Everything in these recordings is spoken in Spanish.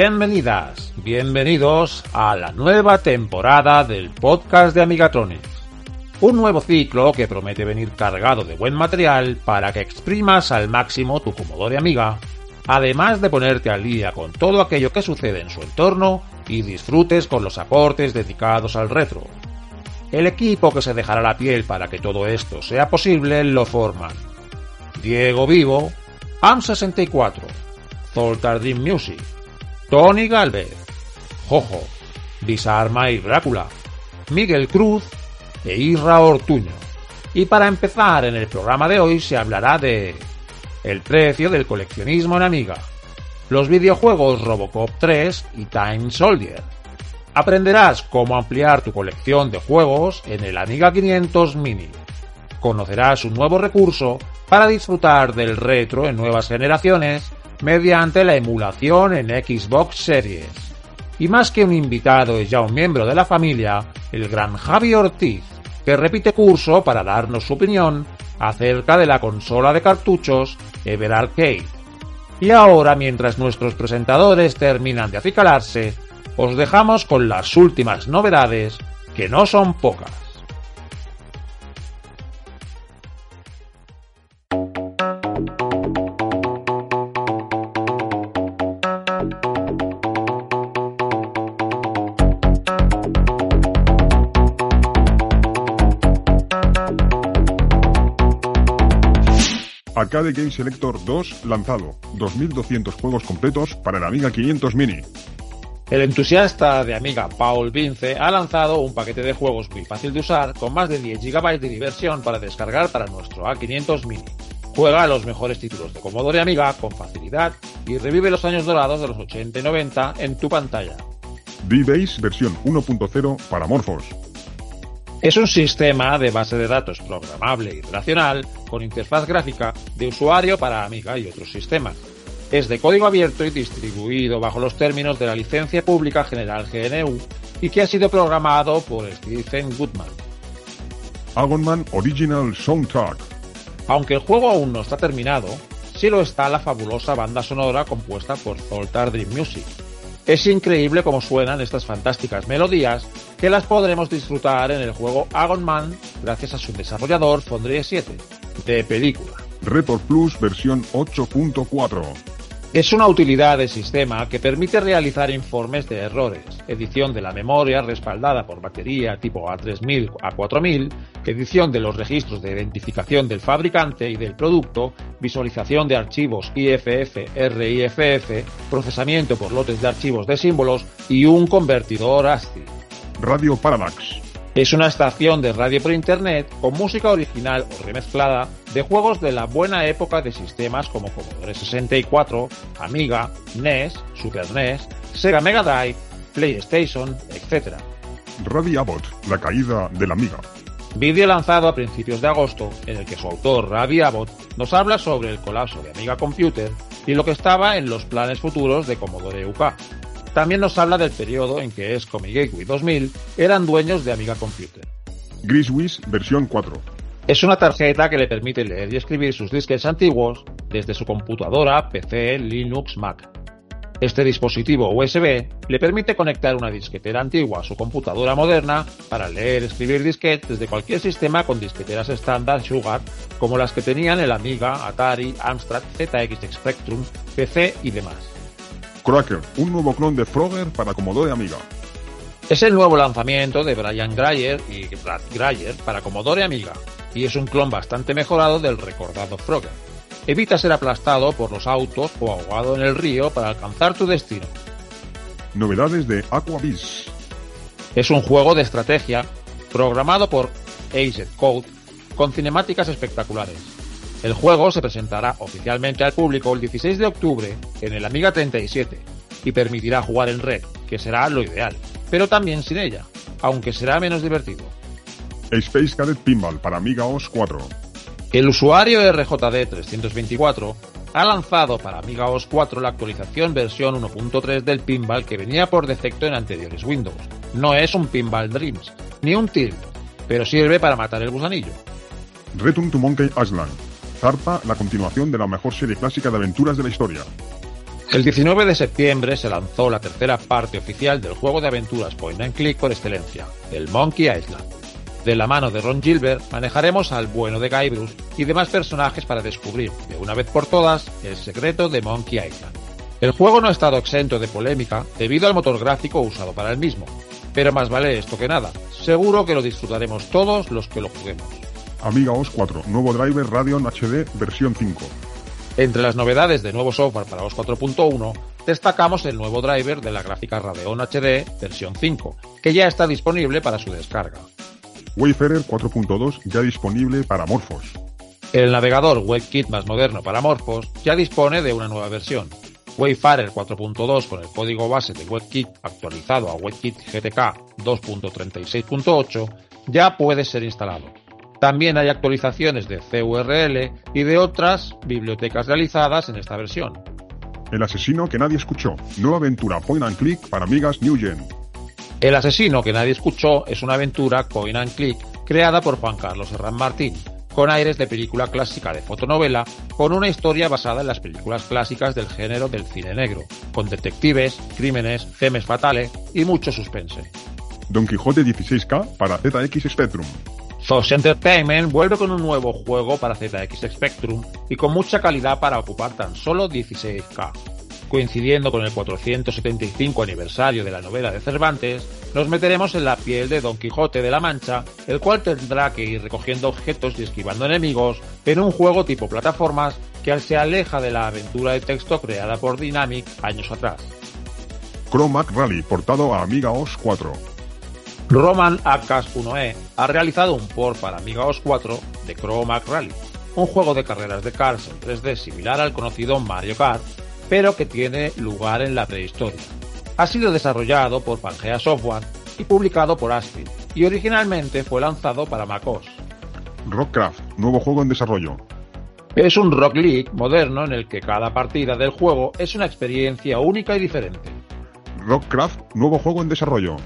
Bienvenidas, bienvenidos a la nueva temporada del podcast de Amigatronics. Un nuevo ciclo que promete venir cargado de buen material para que exprimas al máximo tu Commodore Amiga, además de ponerte al día con todo aquello que sucede en su entorno y disfrutes con los aportes dedicados al retro. El equipo que se dejará la piel para que todo esto sea posible lo forman Diego Vivo, AM64, Zoltar Dream Music, Tony Galvez, Jojo, Disarma y Drácula, Miguel Cruz e Isra Ortuño. Y para empezar en el programa de hoy se hablará de el precio del coleccionismo en Amiga, los videojuegos Robocop 3 y Time Soldier. Aprenderás cómo ampliar tu colección de juegos en el Amiga 500 Mini. Conocerás un nuevo recurso para disfrutar del retro en nuevas generaciones mediante la emulación en Xbox Series. Y más que un invitado es ya un miembro de la familia, el gran Javi Ortiz, que repite curso para darnos su opinión acerca de la consola de cartuchos Ever Arcade. Y ahora, mientras nuestros presentadores terminan de acicalarse, os dejamos con las últimas novedades, que no son pocas. Arcade Game Selector 2 lanzado. 2200 juegos completos para el Amiga 500 Mini. El entusiasta de Amiga Paul Vince ha lanzado un paquete de juegos muy fácil de usar con más de 10 GB de diversión para descargar para nuestro A500 Mini. Juega los mejores títulos de Commodore Amiga con facilidad y revive los años dorados de los 80 y 90 en tu pantalla. D-Base versión 1.0 para Morphos. Es un sistema de base de datos programable y relacional con interfaz gráfica de usuario para Amiga y otros sistemas. Es de código abierto y distribuido bajo los términos de la licencia pública general GNU y que ha sido programado por Stephen Goodman. Agonman Original Soundtrack. Aunque el juego aún no está terminado, sí lo está la fabulosa banda sonora compuesta por Zoltar Dream Music. Es increíble cómo suenan estas fantásticas melodías que las podremos disfrutar en el juego Agon Man gracias a su desarrollador Fondrie 7, de película. Report Plus versión 8.4. Es una utilidad de sistema que permite realizar informes de errores, edición de la memoria respaldada por batería tipo A3000 a 4000, edición de los registros de identificación del fabricante y del producto, visualización de archivos IFF, RIFF, procesamiento por lotes de archivos de símbolos y un convertidor ASCII. Radio Parallax. Es una estación de radio por internet con música original o remezclada de juegos de la buena época de sistemas como Commodore 64, Amiga, NES, Super NES, Sega Mega Drive, PlayStation, etc. Radio Abbott, la caída de la Amiga. Vídeo lanzado a principios de agosto en el que su autor, Ravi Abbott, nos habla sobre el colapso de Amiga Computer y lo que estaba en los planes futuros de Commodore UK. También nos habla del periodo en que ESCOM y Gateway 2000 eran dueños de Amiga Computer. Griswiz versión 4. Es una tarjeta que le permite leer y escribir sus disques antiguos desde su computadora, PC, Linux, Mac. Este dispositivo USB le permite conectar una disquetera antigua a su computadora moderna para leer y escribir disquetes desde cualquier sistema con disqueteras estándar Sugar como las que tenían el Amiga, Atari, Amstrad, ZX Spectrum, PC y demás. Cracker, un nuevo clon de Frogger para Commodore Amiga. Es el nuevo lanzamiento de Brian Grayer y Brad Grayer para Commodore Amiga y es un clon bastante mejorado del recordado Frogger. Evita ser aplastado por los autos o ahogado en el río para alcanzar tu destino. Novedades de Aquabiz. Es un juego de estrategia programado por Ace Code con cinemáticas espectaculares. El juego se presentará oficialmente al público el 16 de octubre en el Amiga 37 y permitirá jugar en red, que será lo ideal, pero también sin ella, aunque será menos divertido. Space Cadet Pinball para Amiga OS 4. El usuario RJD324 ha lanzado para Amiga OS 4 la actualización versión 1.3 del pinball que venía por defecto en anteriores Windows. No es un Pinball Dreams, ni un Tilt, pero sirve para matar el gusanillo. Return to Monkey Island. Zarpa la continuación de la mejor serie clásica de aventuras de la historia. El 19 de septiembre se lanzó la tercera parte oficial del juego de aventuras point and click por excelencia, el Monkey Island. De la mano de Ron Gilbert manejaremos al bueno de Guybrush y demás personajes para descubrir, de una vez por todas, el secreto de Monkey Island. El juego no ha estado exento de polémica debido al motor gráfico usado para el mismo, pero más vale esto que nada. Seguro que lo disfrutaremos todos los que lo juguemos. Amiga OS 4, nuevo driver Radeon HD versión 5. Entre las novedades de nuevo software para OS 4.1, destacamos el nuevo driver de la gráfica Radeon HD versión 5, que ya está disponible para su descarga. Wayfarer 4.2 ya disponible para Morphos. El navegador WebKit más moderno para Morphos ya dispone de una nueva versión. Wayfarer 4.2 con el código base de WebKit actualizado a WebKit GTK 2.36.8 ya puede ser instalado. También hay actualizaciones de CURL y de otras bibliotecas realizadas en esta versión. El asesino que nadie escuchó. Nueva aventura point and click para amigas New Gen. El asesino que nadie escuchó es una aventura coin and click creada por Juan Carlos Herrán Martín, con aires de película clásica de fotonovela, con una historia basada en las películas clásicas del género del cine negro, con detectives, crímenes, gemes fatales y mucho suspense. Don Quijote 16K para ZX Spectrum. Fox Entertainment vuelve con un nuevo juego para ZX Spectrum y con mucha calidad para ocupar tan solo 16K. Coincidiendo con el 475 aniversario de la novela de Cervantes, nos meteremos en la piel de Don Quijote de la Mancha, el cual tendrá que ir recogiendo objetos y esquivando enemigos en un juego tipo plataformas que se aleja de la aventura de texto creada por Dynamic años atrás. Chromac Rally portado a Amiga OS 4. Roman Acas 1E ha realizado un port para Amiga OS 4 de Chromac Rally, un juego de carreras de cars en 3D similar al conocido Mario Kart, pero que tiene lugar en la prehistoria. Ha sido desarrollado por Pangea Software y publicado por Astrid, y originalmente fue lanzado para macOS. Rockcraft, nuevo juego en desarrollo. Es un Rock League moderno en el que cada partida del juego es una experiencia única y diferente. Rockcraft, nuevo juego en desarrollo.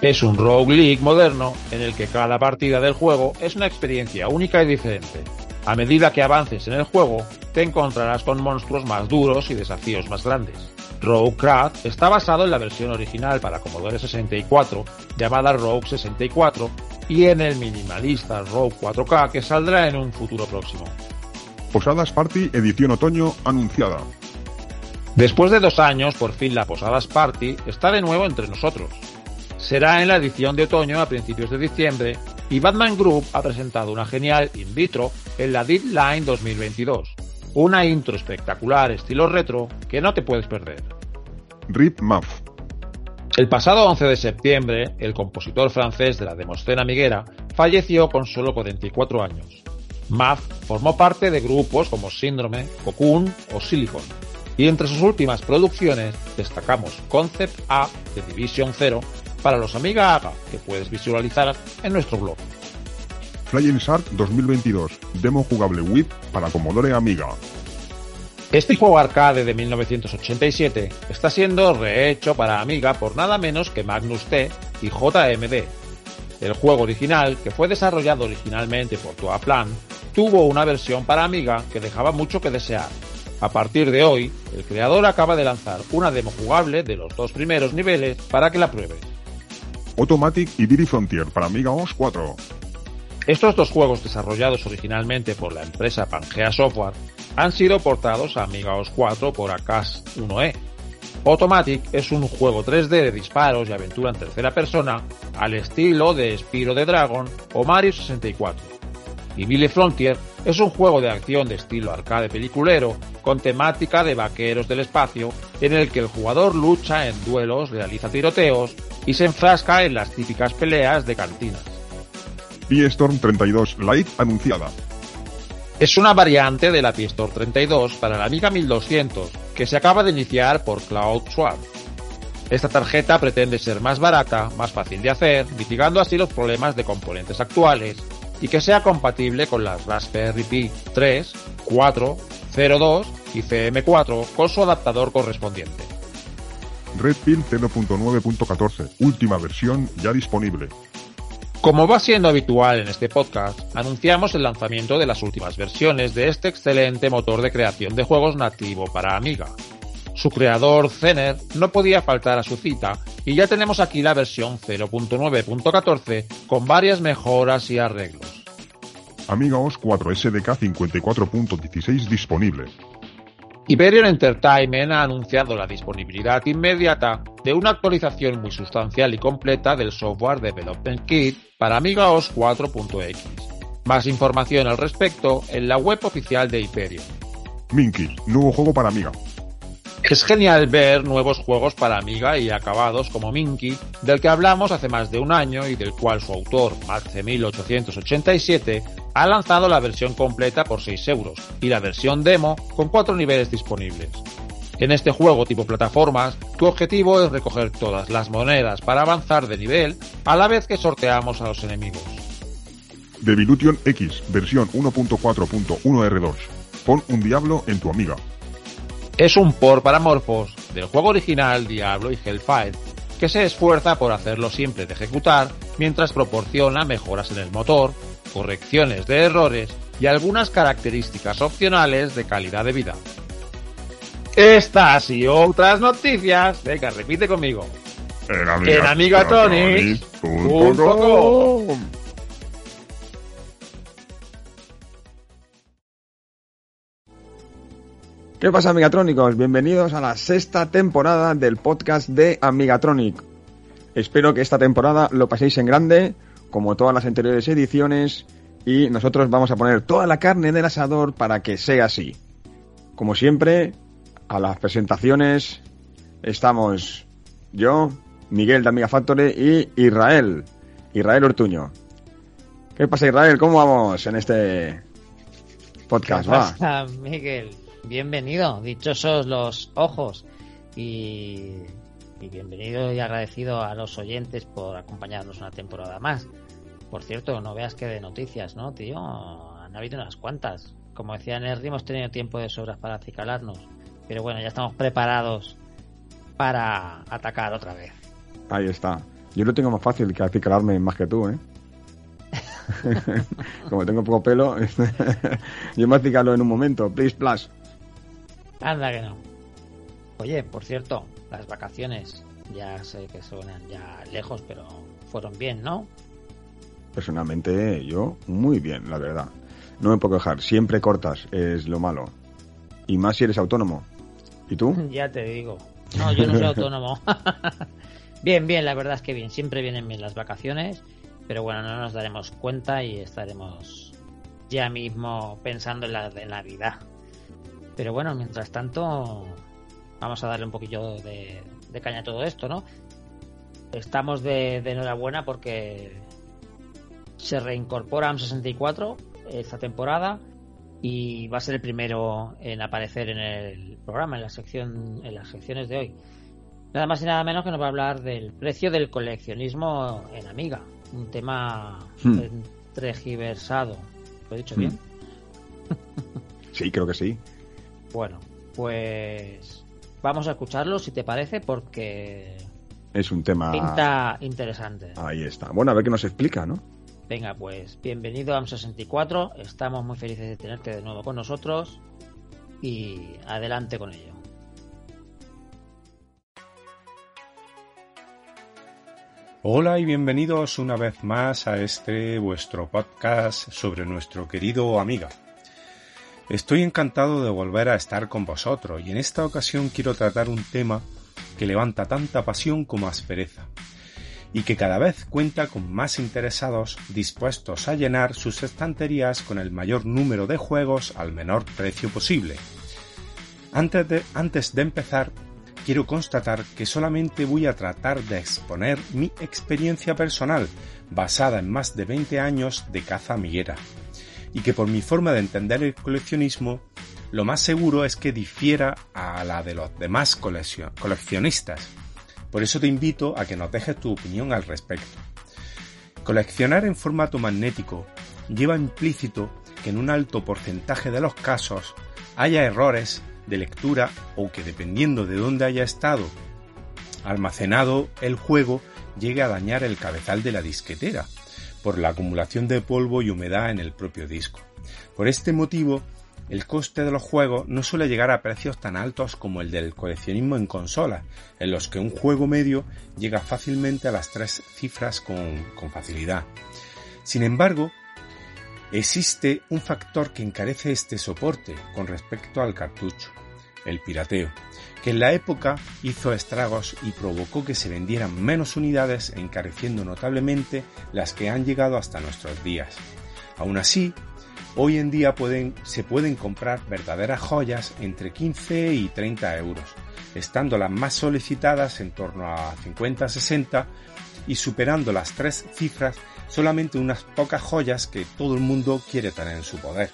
Es un Rogue League moderno en el que cada partida del juego es una experiencia única y diferente. A medida que avances en el juego, te encontrarás con monstruos más duros y desafíos más grandes. Roguecraft está basado en la versión original para Commodore 64, llamada Rogue 64, y en el minimalista Rogue 4K que saldrá en un futuro próximo. Posadas Party edición otoño anunciada. Después de dos años, por fin la Posadas Party está de nuevo entre nosotros. Será en la edición de otoño a principios de diciembre y Batman Group ha presentado una genial in vitro en la Deadline 2022. Una intro espectacular estilo retro que no te puedes perder. Rip Muff. El pasado 11 de septiembre, el compositor francés de la Demoscena Miguera falleció con solo 44 años. Muff formó parte de grupos como Síndrome, Cocoon o Silicon. Y entre sus últimas producciones destacamos Concept A de Division Zero para los Amiga AGA que puedes visualizar en nuestro blog. Flying Shark 2022, demo jugable WIP para Commodore Amiga. Este juego arcade de 1987 está siendo rehecho para Amiga por nada menos que Magnus T y JMD. El juego original, que fue desarrollado originalmente por Toaplan, tuvo una versión para Amiga que dejaba mucho que desear. A partir de hoy, el creador acaba de lanzar una demo jugable de los dos primeros niveles para que la pruebes. Automatic y Diddy Frontier para Amiga OS 4. Estos dos juegos desarrollados originalmente por la empresa Pangea Software han sido portados a Amiga OS 4 por Akas 1E. Automatic es un juego 3D de disparos y aventura en tercera persona al estilo de Spiro the Dragon o Mario 64. Y Billy Frontier es un juego de acción de estilo arcade peliculero con temática de vaqueros del espacio en el que el jugador lucha en duelos, realiza tiroteos y se enfrasca en las típicas peleas de cantinas. P-Storm 32 Lite anunciada. Es una variante de la P-Store 32 para la Amiga 1200 que se acaba de iniciar por CloudSwap. Esta tarjeta pretende ser más barata, más fácil de hacer, mitigando así los problemas de componentes actuales y que sea compatible con las Raspberry Pi 3, 4, 02 y CM4 con su adaptador correspondiente. Red Pill 0.9.14, última versión ya disponible. Como va siendo habitual en este podcast, anunciamos el lanzamiento de las últimas versiones de este excelente motor de creación de juegos nativo para Amiga. Su creador, Zener, no podía faltar a su cita y ya tenemos aquí la versión 0.9.14 con varias mejoras y arreglos. Amiga OS 4 SDK 54.16 disponible. Hyperion Entertainment ha anunciado la disponibilidad inmediata de una actualización muy sustancial y completa del software Development Kit para Amiga OS 4.x. Más información al respecto en la web oficial de Hyperion. Minky, nuevo juego para Amiga. Es genial ver nuevos juegos para Amiga y acabados como Minky, del que hablamos hace más de un año y del cual su autor, Marce1887, ha lanzado la versión completa por 6 euros y la versión demo con 4 niveles disponibles. En este juego tipo plataformas, tu objetivo es recoger todas las monedas para avanzar de nivel a la vez que sorteamos a los enemigos. Devilution X, versión 1.4.1R2. Pon un diablo en tu amiga. Es un por para Morphos del juego original Diablo y Hellfire, que se esfuerza por hacerlo simple de ejecutar mientras proporciona mejoras en el motor, correcciones de errores y algunas características opcionales de calidad de vida. Estas y otras noticias, venga, repite conmigo. En En ¿Qué pasa, Amigatrónicos? Bienvenidos a la sexta temporada del podcast de Amigatronic. Espero que esta temporada lo paséis en grande, como todas las anteriores ediciones, y nosotros vamos a poner toda la carne del asador para que sea así. Como siempre, a las presentaciones estamos yo, Miguel de Amiga Factory y Israel, Israel Ortuño. ¿Qué pasa, Israel? ¿Cómo vamos en este podcast? ¿Qué Va. pasa, Miguel? Bienvenido, dichosos los ojos y, y bienvenido y agradecido a los oyentes por acompañarnos una temporada más. Por cierto, no veas que de noticias, ¿no, tío? Han habido unas cuantas. Como decía Nerdy, hemos tenido tiempo de sobras para acicalarnos. Pero bueno, ya estamos preparados para atacar otra vez. Ahí está. Yo lo tengo más fácil que acicalarme más que tú, ¿eh? Como tengo poco pelo, yo me acicalo en un momento. Please, plus. Anda que no. Oye, por cierto, las vacaciones ya sé que suenan ya lejos, pero fueron bien, ¿no? Personalmente, yo muy bien, la verdad. No me puedo quejar. Siempre cortas, es lo malo. Y más si eres autónomo. ¿Y tú? Ya te digo. No, yo no soy autónomo. bien, bien, la verdad es que bien. Siempre vienen bien las vacaciones. Pero bueno, no nos daremos cuenta y estaremos ya mismo pensando en la de Navidad. Pero bueno, mientras tanto, vamos a darle un poquillo de, de caña a todo esto, ¿no? Estamos de, de enhorabuena porque se reincorpora AM64 esta temporada y va a ser el primero en aparecer en el programa, en la sección, en las secciones de hoy. Nada más y nada menos que nos va a hablar del precio del coleccionismo en Amiga, un tema Hmm. ¿Lo he dicho Hmm. bien? Sí, creo que sí. Bueno, pues vamos a escucharlo si te parece porque Es un tema... pinta interesante. Ahí está. Bueno, a ver qué nos explica, ¿no? Venga, pues bienvenido a AM64. Estamos muy felices de tenerte de nuevo con nosotros y adelante con ello. Hola y bienvenidos una vez más a este vuestro podcast sobre nuestro querido Amiga. Estoy encantado de volver a estar con vosotros y en esta ocasión quiero tratar un tema que levanta tanta pasión como aspereza y que cada vez cuenta con más interesados dispuestos a llenar sus estanterías con el mayor número de juegos al menor precio posible. Antes de, antes de empezar, quiero constatar que solamente voy a tratar de exponer mi experiencia personal, basada en más de 20 años de caza amiguera, y que por mi forma de entender el coleccionismo, lo más seguro es que difiera a la de los demás coleccionistas. Por eso te invito a que nos dejes tu opinión al respecto. Coleccionar en formato magnético lleva implícito que en un alto porcentaje de los casos haya errores de lectura o que dependiendo de dónde haya estado almacenado el juego llegue a dañar el cabezal de la disquetera por la acumulación de polvo y humedad en el propio disco. Por este motivo, el coste de los juegos no suele llegar a precios tan altos como el del coleccionismo en consolas, en los que un juego medio llega fácilmente a las tres cifras con, con facilidad. Sin embargo, existe un factor que encarece este soporte con respecto al cartucho el pirateo, que en la época hizo estragos y provocó que se vendieran menos unidades encareciendo notablemente las que han llegado hasta nuestros días. Aún así, hoy en día se pueden comprar verdaderas joyas entre 15 y 30 euros, estando las más solicitadas en torno a 50-60 y superando las tres cifras solamente unas pocas joyas que todo el mundo quiere tener en su poder.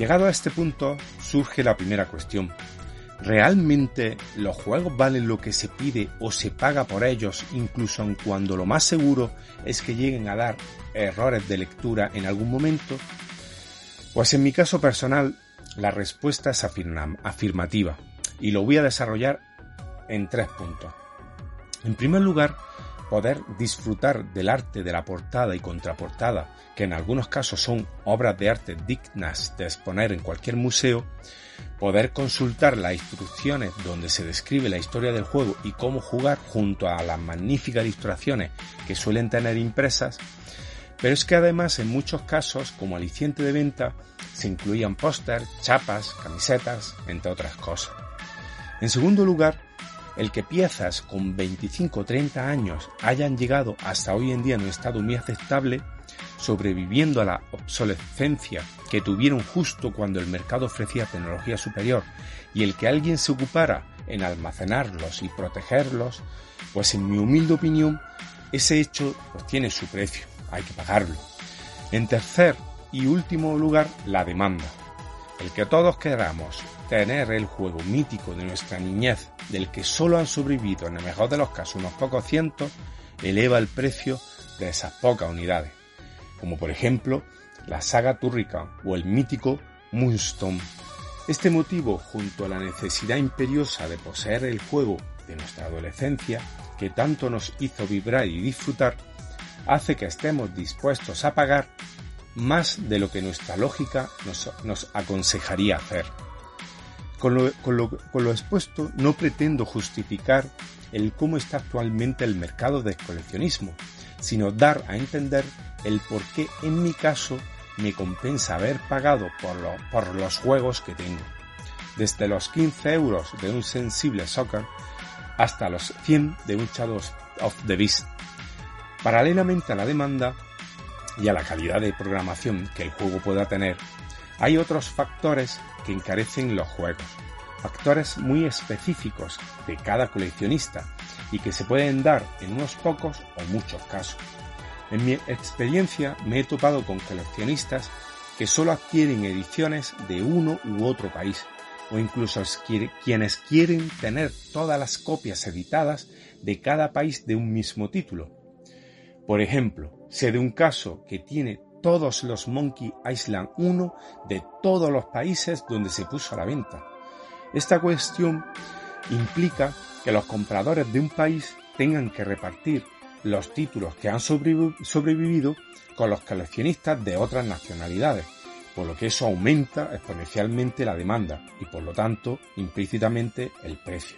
Llegado a este punto, surge la primera cuestión. ¿Realmente los juegos valen lo que se pide o se paga por ellos, incluso cuando lo más seguro es que lleguen a dar errores de lectura en algún momento? Pues en mi caso personal, la respuesta es afirmativa y lo voy a desarrollar en tres puntos. En primer lugar, poder disfrutar del arte de la portada y contraportada, que en algunos casos son obras de arte dignas de exponer en cualquier museo, poder consultar las instrucciones donde se describe la historia del juego y cómo jugar junto a las magníficas ilustraciones que suelen tener impresas, pero es que además en muchos casos, como aliciente de venta, se incluían póster, chapas, camisetas, entre otras cosas. En segundo lugar, el que piezas con 25 o 30 años hayan llegado hasta hoy en día en un estado muy aceptable, sobreviviendo a la obsolescencia que tuvieron justo cuando el mercado ofrecía tecnología superior y el que alguien se ocupara en almacenarlos y protegerlos, pues en mi humilde opinión, ese hecho pues tiene su precio, hay que pagarlo. En tercer y último lugar, la demanda. El que todos queramos tener el juego mítico de nuestra niñez, del que solo han sobrevivido en el mejor de los casos unos pocos cientos, eleva el precio de esas pocas unidades, como por ejemplo la saga Turrican o el mítico Moonstone. Este motivo, junto a la necesidad imperiosa de poseer el juego de nuestra adolescencia, que tanto nos hizo vibrar y disfrutar, hace que estemos dispuestos a pagar más de lo que nuestra lógica nos, aconsejaría hacer. Con lo, expuesto no pretendo justificar el cómo está actualmente el mercado de coleccionismo, sino dar a entender el por qué en mi caso me compensa haber pagado por, por los juegos que tengo. Desde los 15 euros de un sensible soccer hasta los 100 de un Shadows of the Beast. Paralelamente a la demanda, y a la calidad de programación que el juego pueda tener, hay otros factores que encarecen los juegos, factores muy específicos de cada coleccionista y que se pueden dar en unos pocos o muchos casos. En mi experiencia me he topado con coleccionistas que solo adquieren ediciones de uno u otro país, o incluso quienes quieren tener todas las copias editadas de cada país de un mismo título. Por ejemplo, Sé de un caso que tiene todos los Monkey Island 1 de todos los países donde se puso a la venta. Esta cuestión implica que los compradores de un país tengan que repartir los títulos que han sobrevivido con los coleccionistas de otras nacionalidades, por lo que eso aumenta exponencialmente la demanda y por lo tanto implícitamente el precio.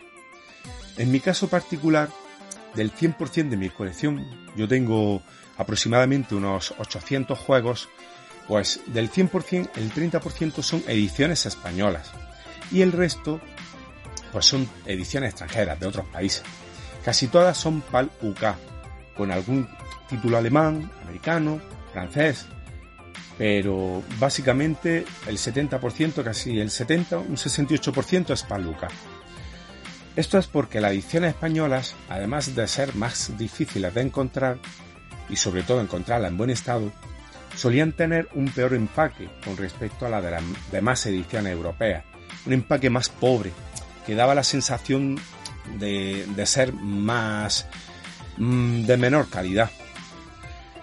En mi caso particular, del 100% de mi colección, yo tengo aproximadamente unos 800 juegos, pues del 100% el 30% son ediciones españolas y el resto pues son ediciones extranjeras de otros países. Casi todas son PAL UK, con algún título alemán, americano, francés, pero básicamente el 70%, casi el 70, un 68% es PAL UK. Esto es porque las ediciones españolas, además de ser más difíciles de encontrar, y sobre todo encontrarlas en buen estado, solían tener un peor empaque con respecto a la de las demás ediciones europeas, un empaque más pobre, que daba la sensación de, ser más mm, de menor calidad.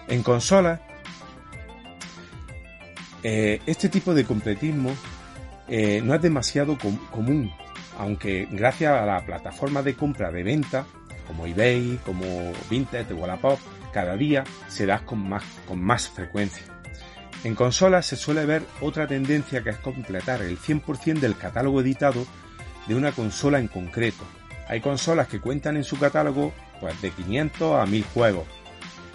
En consolas, eh, este tipo de completismo eh, no es demasiado común, aunque gracias a la plataforma de compra de venta, como eBay, como Vinted o Wallapop, cada día se da con más, con más frecuencia. En consolas se suele ver otra tendencia que es completar el 100% del catálogo editado de una consola en concreto. Hay consolas que cuentan en su catálogo pues, de 500 a 1000 juegos.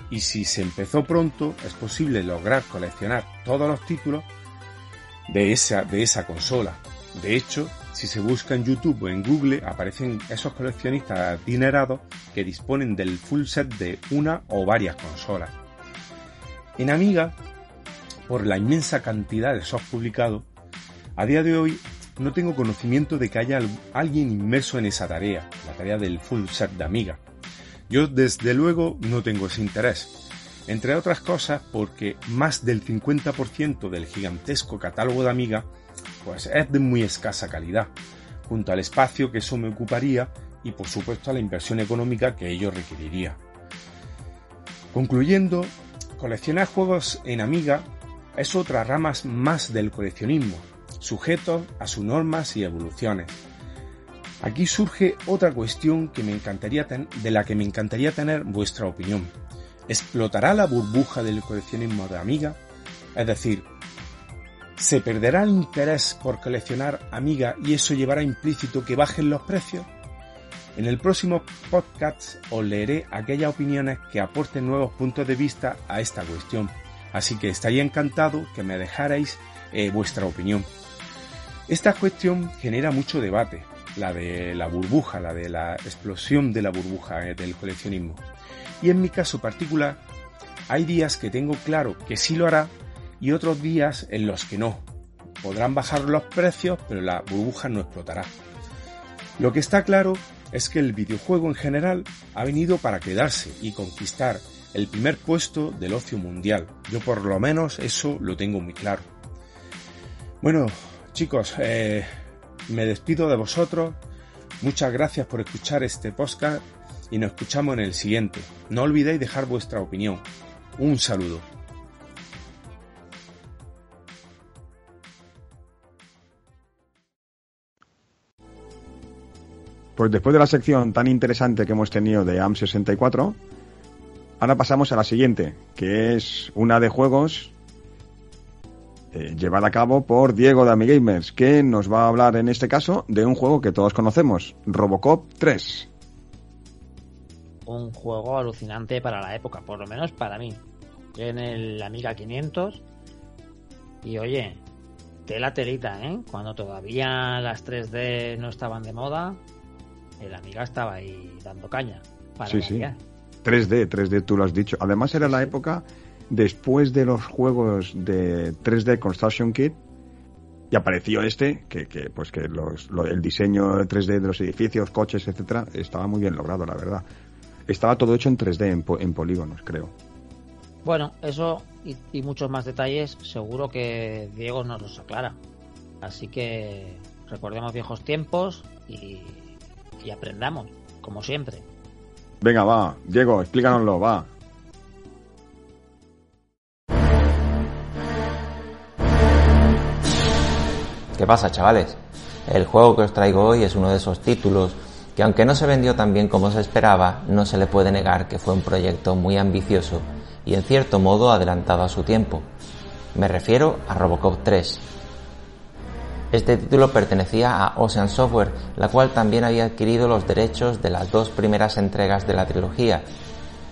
Y si se empezó pronto, es posible lograr coleccionar todos los títulos de esa, de esa consola. De hecho, si se busca en YouTube o en Google, aparecen esos coleccionistas adinerados que disponen del full set de una o varias consolas. En Amiga, por la inmensa cantidad de soft publicados, a día de hoy no tengo conocimiento de que haya alguien inmerso en esa tarea, la tarea del full set de Amiga. Yo desde luego no tengo ese interés, entre otras cosas porque más del 50% del gigantesco catálogo de Amiga pues es de muy escasa calidad, junto al espacio que eso me ocuparía y por supuesto a la inversión económica que ello requeriría. Concluyendo, coleccionar juegos en Amiga es otra rama más del coleccionismo, sujeto a sus normas y evoluciones. Aquí surge otra cuestión que me encantaría de la que me encantaría tener vuestra opinión. ¿Explotará la burbuja del coleccionismo de Amiga? Es decir, ¿Se perderá el interés por coleccionar Amiga y eso llevará implícito que bajen los precios? En el próximo podcast os leeré aquellas opiniones que aporten nuevos puntos de vista a esta cuestión, así que estaría encantado que me dejarais eh, vuestra opinión. Esta cuestión genera mucho debate, la de la burbuja, la de la explosión de la burbuja eh, del coleccionismo. Y en mi caso particular, hay días que tengo claro que sí lo hará y otros días en los que no. Podrán bajar los precios, pero la burbuja no explotará. Lo que está claro es que el videojuego en general ha venido para quedarse y conquistar el primer puesto del ocio mundial. Yo por lo menos eso lo tengo muy claro. Bueno, chicos, eh, me despido de vosotros. Muchas gracias por escuchar este podcast y nos escuchamos en el siguiente. No olvidéis dejar vuestra opinión. Un saludo. Pues después de la sección tan interesante que hemos tenido de AM64, ahora pasamos a la siguiente, que es una de juegos eh, llevada a cabo por Diego de Amigamers, que nos va a hablar en este caso de un juego que todos conocemos, Robocop 3. Un juego alucinante para la época, por lo menos para mí. En el Amiga 500 y oye, tela telita, ¿eh? Cuando todavía las 3D no estaban de moda, el Amiga estaba ahí dando caña. Para sí, sí. 3D, 3D, tú lo has dicho. Además era la época después de los juegos de 3D Construction Kit y apareció este que, que pues que los, el diseño 3D de los edificios, coches, etcétera, estaba muy bien logrado, la verdad. Estaba todo hecho en 3D, en, en polígonos, creo. Bueno, eso y, y, muchos más detalles seguro que Diego nos los aclara. Así que recordemos viejos tiempos y y aprendamos, como siempre. Venga, va, Diego, explícanoslo, va. ¿Qué pasa, chavales? El juego que os traigo hoy es uno de esos títulos que aunque no se vendió tan bien como se esperaba, no se le puede negar que fue un proyecto muy ambicioso y en cierto modo adelantado a su tiempo. Me refiero a Robocop 3, este título pertenecía a Ocean Software, la cual también había adquirido los derechos de las dos primeras entregas de la trilogía.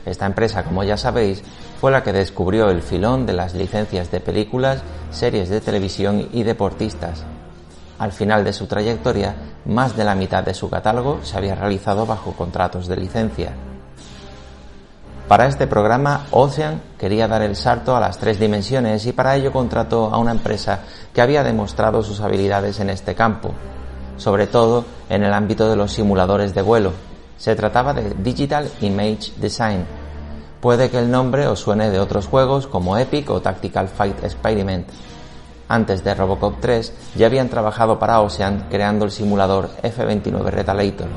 Esta empresa, como ya sabéis, fue la que descubrió el filón de las licencias de películas, series de televisión y deportistas. Al final de su trayectoria, más de la mitad de su catálogo se había realizado bajo contratos de licencia. Para este programa, Ocean quería dar el salto a las tres dimensiones y para ello contrató a una empresa que había demostrado sus habilidades en este campo. sobre todo en el ámbito de los simuladores de vuelo. Se trataba de Digital Image Design. Puede que el nombre os suene de otros juegos como Epic o Tactical Fight Experiment. Antes de Robocop 3 ya habían trabajado para Ocean creando el simulador F-29 Retaliator.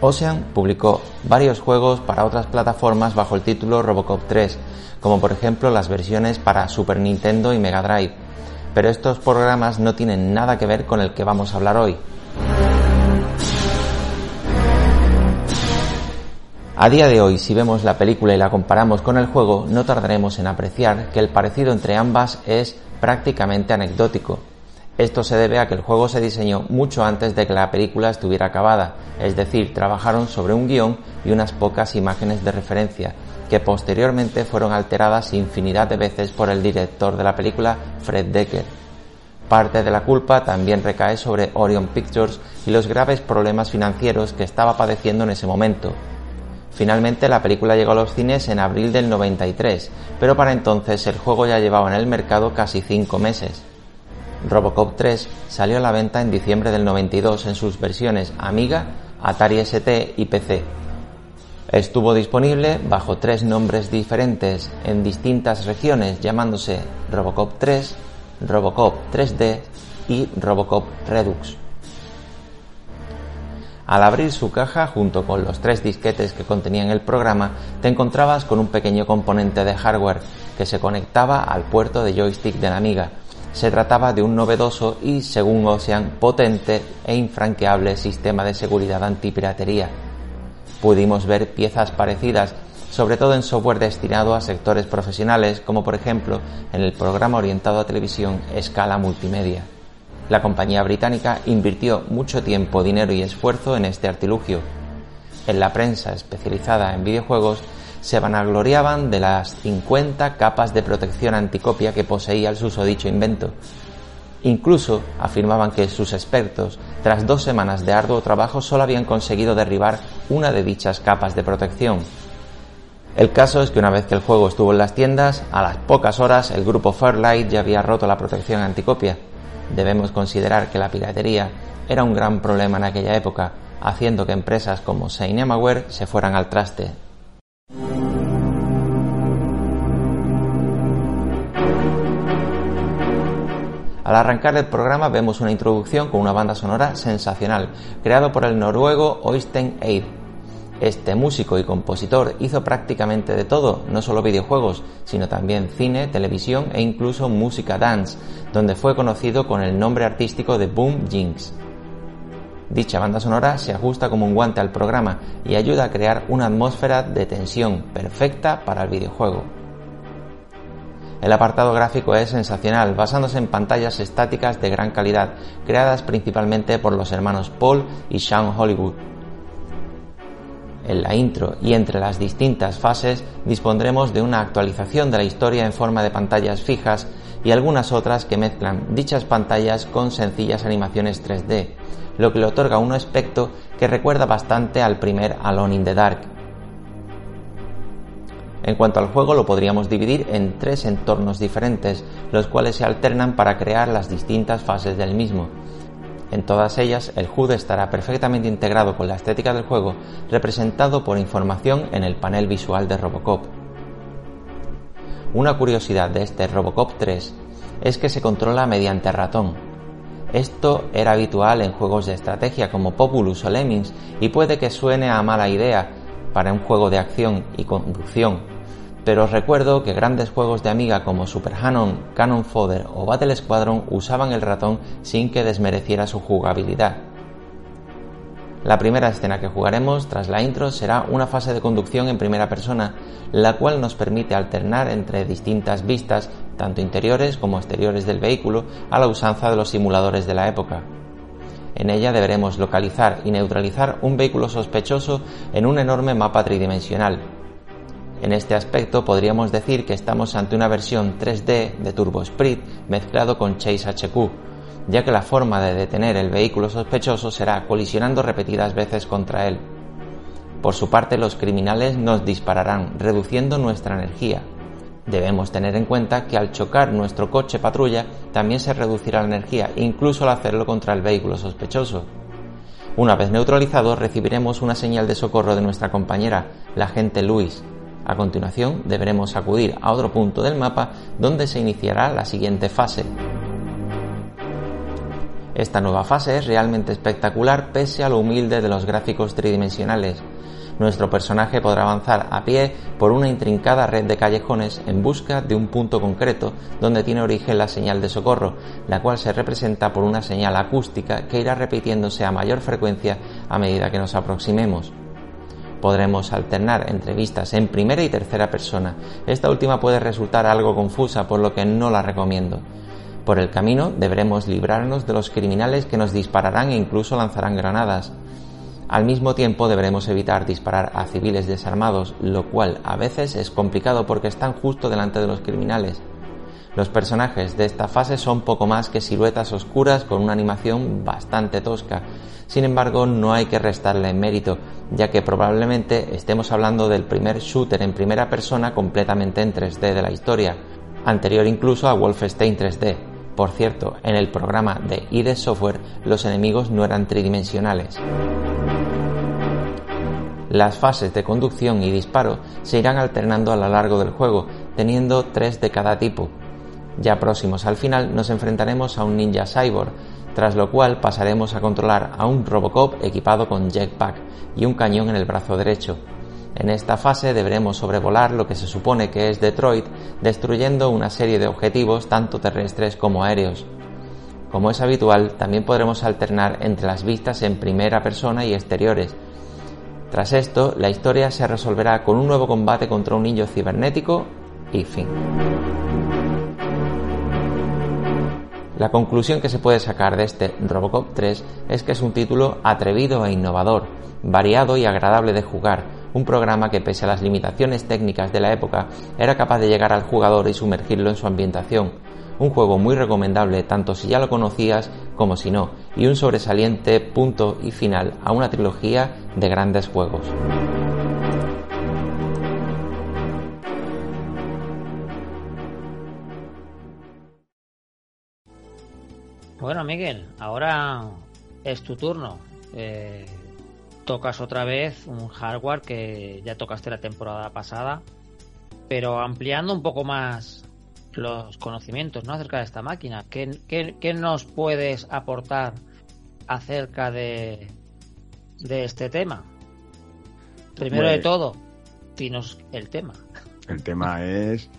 Ocean publicó varios juegos para otras plataformas bajo el título Robocop 3, como por ejemplo las versiones para Super Nintendo y Mega Drive, pero estos programas no tienen nada que ver con el que vamos a hablar hoy. A día de hoy, si vemos la película y la comparamos con el juego, no tardaremos en apreciar que el parecido entre ambas es prácticamente anecdótico. Esto se debe a que el juego se diseñó mucho antes de que la película estuviera acabada, es decir, trabajaron sobre un guion y unas pocas imágenes de referencia, que posteriormente fueron alteradas infinidad de veces por el director de la película, Fred Decker. Parte de la culpa también recae sobre Orion Pictures y los graves problemas financieros que estaba padeciendo en ese momento. Finalmente la película llegó a los cines en abril del 93, pero para entonces el juego ya llevaba en el mercado casi 5 meses. Robocop 3 salió a la venta en diciembre del 92 en sus versiones Amiga, Atari ST y PC. Estuvo disponible bajo tres nombres diferentes en distintas regiones llamándose Robocop 3, Robocop 3D y Robocop Redux. Al abrir su caja junto con los tres disquetes que contenían el programa, te encontrabas con un pequeño componente de hardware que se conectaba al puerto de joystick de la Amiga se trataba de un novedoso y, según Ocean, potente e infranqueable sistema de seguridad antipiratería. Pudimos ver piezas parecidas, sobre todo en software destinado a sectores profesionales, como por ejemplo en el programa orientado a televisión Scala Multimedia. La compañía británica invirtió mucho tiempo, dinero y esfuerzo en este artilugio. En la prensa especializada en videojuegos se vanagloriaban de las 50 capas de protección anticopia que poseía el susodicho invento. Incluso afirmaban que sus expertos, tras dos semanas de arduo trabajo, solo habían conseguido derribar una de dichas capas de protección. El caso es que una vez que el juego estuvo en las tiendas, a las pocas horas el grupo Fairlight ya había roto la protección anticopia. Debemos considerar que la piratería era un gran problema en aquella época, haciendo que empresas como Seinemaware se fueran al traste. Al arrancar el programa vemos una introducción con una banda sonora sensacional, creado por el noruego Oystein Eid. Este músico y compositor hizo prácticamente de todo, no solo videojuegos, sino también cine, televisión e incluso música dance, donde fue conocido con el nombre artístico de Boom Jinx. Dicha banda sonora se ajusta como un guante al programa y ayuda a crear una atmósfera de tensión perfecta para el videojuego. El apartado gráfico es sensacional, basándose en pantallas estáticas de gran calidad, creadas principalmente por los hermanos Paul y Sean Hollywood. En la intro y entre las distintas fases dispondremos de una actualización de la historia en forma de pantallas fijas y algunas otras que mezclan dichas pantallas con sencillas animaciones 3D, lo que le otorga un aspecto que recuerda bastante al primer Alone in the Dark, en cuanto al juego lo podríamos dividir en tres entornos diferentes, los cuales se alternan para crear las distintas fases del mismo. En todas ellas el HUD estará perfectamente integrado con la estética del juego, representado por información en el panel visual de Robocop. Una curiosidad de este Robocop 3 es que se controla mediante ratón. Esto era habitual en juegos de estrategia como Populus o Lemmings y puede que suene a mala idea, para un juego de acción y conducción, pero os recuerdo que grandes juegos de Amiga como Super Hanon, Cannon Fodder o Battle Squadron usaban el ratón sin que desmereciera su jugabilidad. La primera escena que jugaremos tras la intro será una fase de conducción en primera persona, la cual nos permite alternar entre distintas vistas, tanto interiores como exteriores del vehículo, a la usanza de los simuladores de la época. En ella deberemos localizar y neutralizar un vehículo sospechoso en un enorme mapa tridimensional. En este aspecto podríamos decir que estamos ante una versión 3D de Turbo Sprint mezclado con Chase HQ, ya que la forma de detener el vehículo sospechoso será colisionando repetidas veces contra él. Por su parte, los criminales nos dispararán, reduciendo nuestra energía. Debemos tener en cuenta que al chocar nuestro coche patrulla también se reducirá la energía, incluso al hacerlo contra el vehículo sospechoso. Una vez neutralizado recibiremos una señal de socorro de nuestra compañera, la agente Luis. A continuación deberemos acudir a otro punto del mapa donde se iniciará la siguiente fase. Esta nueva fase es realmente espectacular pese a lo humilde de los gráficos tridimensionales. Nuestro personaje podrá avanzar a pie por una intrincada red de callejones en busca de un punto concreto donde tiene origen la señal de socorro, la cual se representa por una señal acústica que irá repitiéndose a mayor frecuencia a medida que nos aproximemos. Podremos alternar entre vistas en primera y tercera persona. Esta última puede resultar algo confusa, por lo que no la recomiendo. Por el camino deberemos librarnos de los criminales que nos dispararán e incluso lanzarán granadas. Al mismo tiempo deberemos evitar disparar a civiles desarmados, lo cual a veces es complicado porque están justo delante de los criminales. Los personajes de esta fase son poco más que siluetas oscuras con una animación bastante tosca. Sin embargo, no hay que restarle mérito, ya que probablemente estemos hablando del primer shooter en primera persona completamente en 3D de la historia, anterior incluso a Wolfenstein 3D. Por cierto, en el programa de ID Software los enemigos no eran tridimensionales. Las fases de conducción y disparo se irán alternando a lo largo del juego, teniendo tres de cada tipo. Ya próximos al final nos enfrentaremos a un ninja cyborg, tras lo cual pasaremos a controlar a un Robocop equipado con jetpack y un cañón en el brazo derecho. En esta fase deberemos sobrevolar lo que se supone que es Detroit, destruyendo una serie de objetivos tanto terrestres como aéreos. Como es habitual, también podremos alternar entre las vistas en primera persona y exteriores, tras esto, la historia se resolverá con un nuevo combate contra un niño cibernético y fin. La conclusión que se puede sacar de este Robocop 3 es que es un título atrevido e innovador, variado y agradable de jugar, un programa que pese a las limitaciones técnicas de la época era capaz de llegar al jugador y sumergirlo en su ambientación, un juego muy recomendable tanto si ya lo conocías como si no, y un sobresaliente punto y final a una trilogía de grandes juegos. Bueno, Miguel, ahora es tu turno. Eh, tocas otra vez un hardware que ya tocaste la temporada pasada, pero ampliando un poco más los conocimientos ¿no? acerca de esta máquina. ¿Qué, nos puedes aportar acerca de, de este tema? Primero de pues todo, dinos el tema. El tema es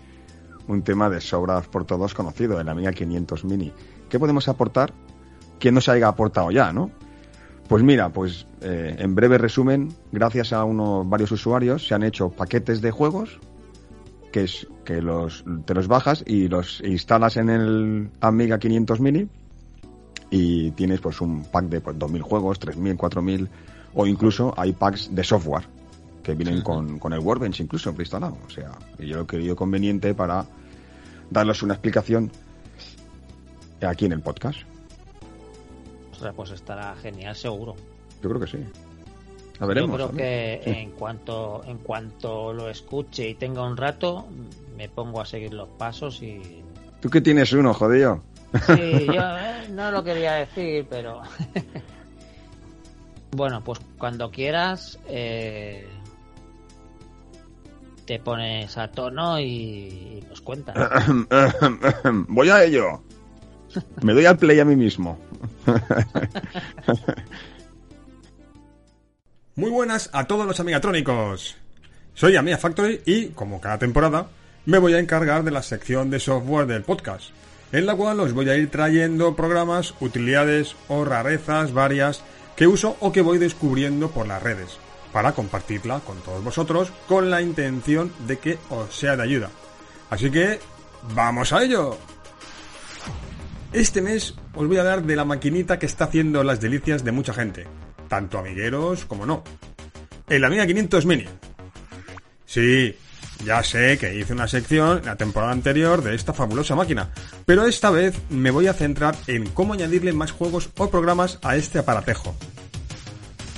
un tema de sobras por todos conocido, el Amiga 500 Mini. ¿Qué podemos aportar que no se haya aportado ya, no? Pues mira, pues eh, en breve resumen, gracias a unos varios usuarios se han hecho paquetes de juegos que es que los, te los bajas y los instalas en el Amiga 500 Mini y tienes pues un pack de pues, 2.000 juegos, 3.000, 4.000 o incluso hay packs de software que vienen con, con, el Workbench incluso preinstalado. O sea, yo lo he querido conveniente para darles una explicación aquí en el podcast. O sea, pues estará genial seguro. Yo creo que sí. Yo creo que en cuanto en cuanto lo escuche y tenga un rato, me pongo a seguir los pasos y. ¿Tú que tienes uno, jodido? Sí, yo eh, no lo quería decir, pero. bueno, pues cuando quieras, eh, te pones a tono y nos cuentas. Voy a ello. Me doy al play a mí mismo. Muy buenas a todos los amigatrónicos. Soy Amiga Factory y, como cada temporada, me voy a encargar de la sección de software del podcast, en la cual os voy a ir trayendo programas, utilidades o rarezas varias que uso o que voy descubriendo por las redes, para compartirla con todos vosotros con la intención de que os sea de ayuda. Así que, ¡vamos a ello! Este mes os voy a dar de la maquinita que está haciendo las delicias de mucha gente, tanto amigueros como no. El Amiga 500 Mini. Sí, ya sé que hice una sección la temporada anterior de esta fabulosa máquina, pero esta vez me voy a centrar en cómo añadirle más juegos o programas a este aparatejo.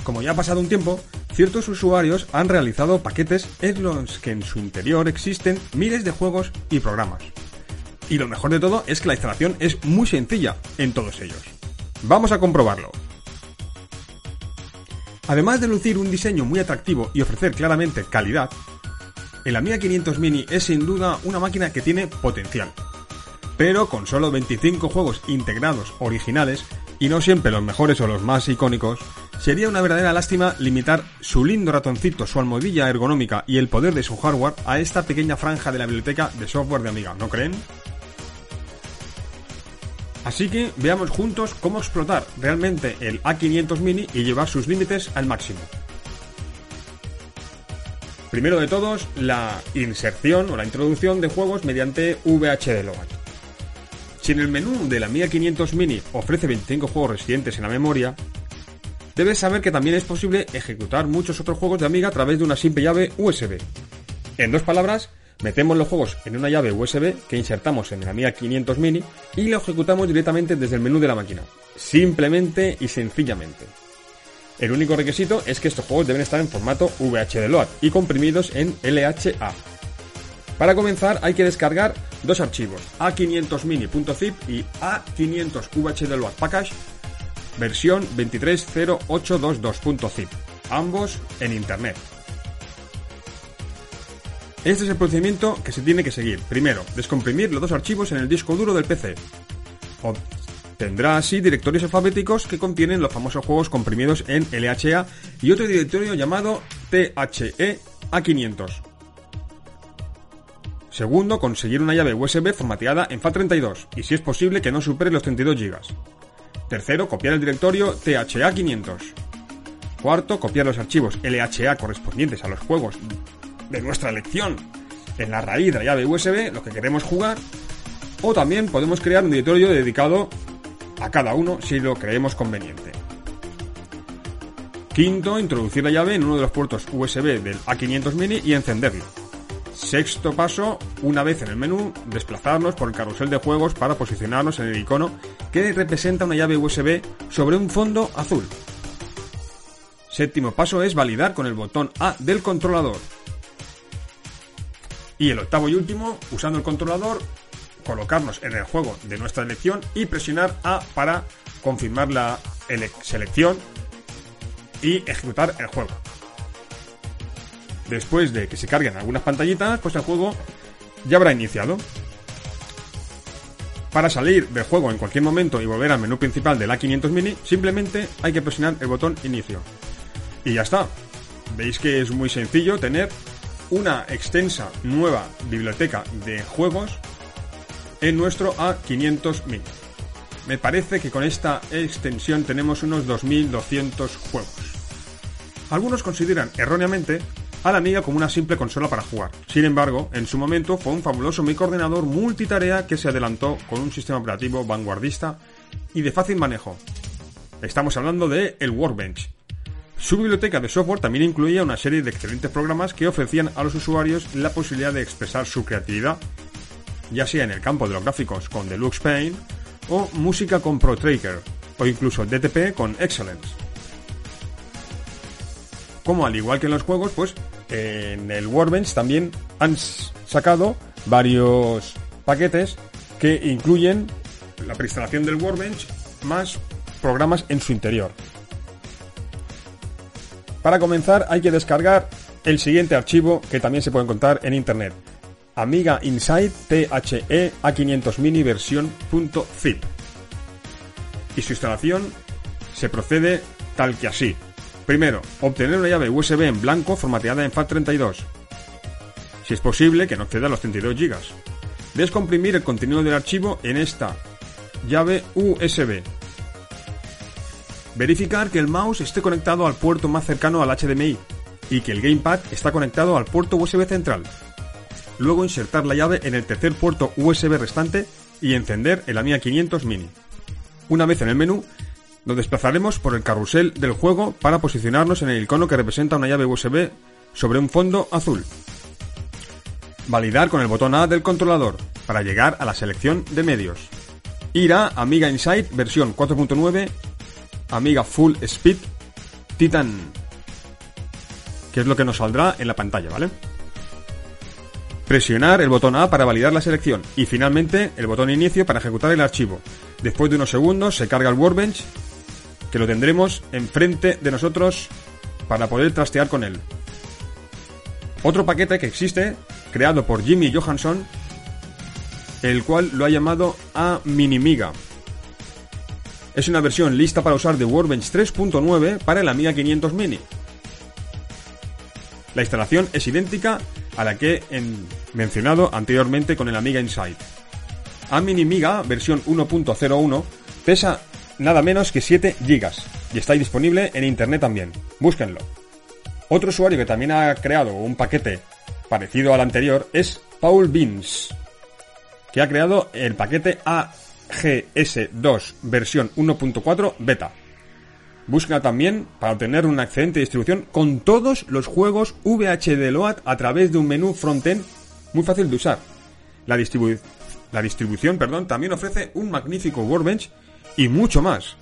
Como ya ha pasado un tiempo, ciertos usuarios han realizado paquetes en los que en su interior existen miles de juegos y programas. Y lo mejor de todo es que la instalación es muy sencilla en todos ellos. Vamos a comprobarlo. Además de lucir un diseño muy atractivo y ofrecer claramente calidad, el Amiga 500 Mini es sin duda una máquina que tiene potencial. Pero con solo 25 juegos integrados originales, y no siempre los mejores o los más icónicos, sería una verdadera lástima limitar su lindo ratoncito, su almohadilla ergonómica y el poder de su hardware a esta pequeña franja de la biblioteca de software de Amiga, ¿no creen? Así que veamos juntos cómo explotar realmente el A500 Mini y llevar sus límites al máximo. Primero de todos, la inserción o la introducción de juegos mediante VHD Load. Si en el menú de la Amiga 500 Mini ofrece 25 juegos residentes en la memoria, debes saber que también es posible ejecutar muchos otros juegos de Amiga a través de una simple llave USB. En dos palabras, metemos los juegos en una llave USB que insertamos en la Amiga 500 Mini y lo ejecutamos directamente desde el menú de la máquina. Simplemente y sencillamente. El único requisito es que estos juegos deben estar en formato VHD Load y comprimidos en LHA. Para comenzar hay que descargar dos archivos, a500mini.zip y a500VHD Package versión 230822.zip, ambos en internet. Este es el procedimiento que se tiene que seguir. Primero, descomprimir los dos archivos en el disco duro del PC. Tendrá así directorios alfabéticos que contienen los famosos juegos comprimidos en LHA y otro directorio llamado THE A500. Segundo, conseguir una llave USB formateada en FAT32 y si es posible que no supere los 32 GB. Tercero, copiar el directorio THA500. Cuarto, copiar los archivos LHA correspondientes a los juegos de nuestra elección en la raíz de la llave USB, lo que queremos jugar. O también podemos crear un directorio dedicado a cada uno si lo creemos conveniente. Quinto, introducir la llave en uno de los puertos USB del A500 Mini y encenderlo. Sexto paso, una vez en el menú, desplazarnos por el carrusel de juegos para posicionarnos en el icono que representa una llave USB sobre un fondo azul. Séptimo paso es validar con el botón A del controlador. Y el octavo y último, usando el controlador, colocarnos en el juego de nuestra elección y presionar A para confirmar la selección y ejecutar el juego. Después de que se carguen algunas pantallitas, pues el juego ya habrá iniciado. Para salir del juego en cualquier momento y volver al menú principal del A500 Mini, simplemente hay que presionar el botón inicio. Y ya está. Veis que es muy sencillo tener una extensa nueva biblioteca de juegos en nuestro A500 Mini. Me parece que con esta extensión tenemos unos 2200 juegos. Algunos consideran erróneamente a la Amiga como una simple consola para jugar. Sin embargo, en su momento fue un fabuloso microordenador multitarea que se adelantó con un sistema operativo vanguardista y de fácil manejo. Estamos hablando de el Workbench. Su biblioteca de software también incluía una serie de excelentes programas que ofrecían a los usuarios la posibilidad de expresar su creatividad ya sea en el campo de los gráficos con Deluxe Paint o música con Pro Tracker o incluso DTP con Excellence. Como al igual que en los juegos, pues en el Workbench también han sacado varios paquetes que incluyen la preinstalación del Workbench más programas en su interior. Para comenzar hay que descargar el siguiente archivo que también se puede encontrar en internet Amiga Inside THE A500 Mini versión .zip. Y su instalación se procede tal que así. Primero, obtener una llave USB en blanco formateada en FAT32. Si es posible, que no exceda los 32 GB. Descomprimir el contenido del archivo en esta llave USB. Verificar que el mouse esté conectado al puerto más cercano al HDMI y que el gamepad está conectado al puerto USB central luego insertar la llave en el tercer puerto USB restante y encender el AMIA 500 Mini. Una vez en el menú, nos desplazaremos por el carrusel del juego para posicionarnos en el icono que representa una llave USB sobre un fondo azul. Validar con el botón A del controlador para llegar a la selección de medios. Ir a Amiga Insight versión 4.9, Amiga Full Speed, Titan. que es lo que nos saldrá en la pantalla, ¿vale? Presionar el botón A para validar la selección y finalmente el botón inicio para ejecutar el archivo. Después de unos segundos se carga el Workbench que lo tendremos enfrente de nosotros para poder trastear con él. Otro paquete que existe, creado por Jimmy Johansson, el cual lo ha llamado A Minimiga. Es una versión lista para usar de Workbench 3.9 para el Amiga 500 Mini. La instalación es idéntica a la que he mencionado anteriormente con el Amiga Insight. A Minimiga versión 1.01 pesa nada menos que 7 GB y está disponible en internet también. Búsquenlo. Otro usuario que también ha creado un paquete parecido al anterior es Paul Beans, que ha creado el paquete AGS2 versión 1.4 beta. Busca también para obtener una excelente distribución con todos los juegos VHD Load a través de un menú frontend muy fácil de usar. La, distribución perdón, también ofrece un magnífico Workbench y mucho más.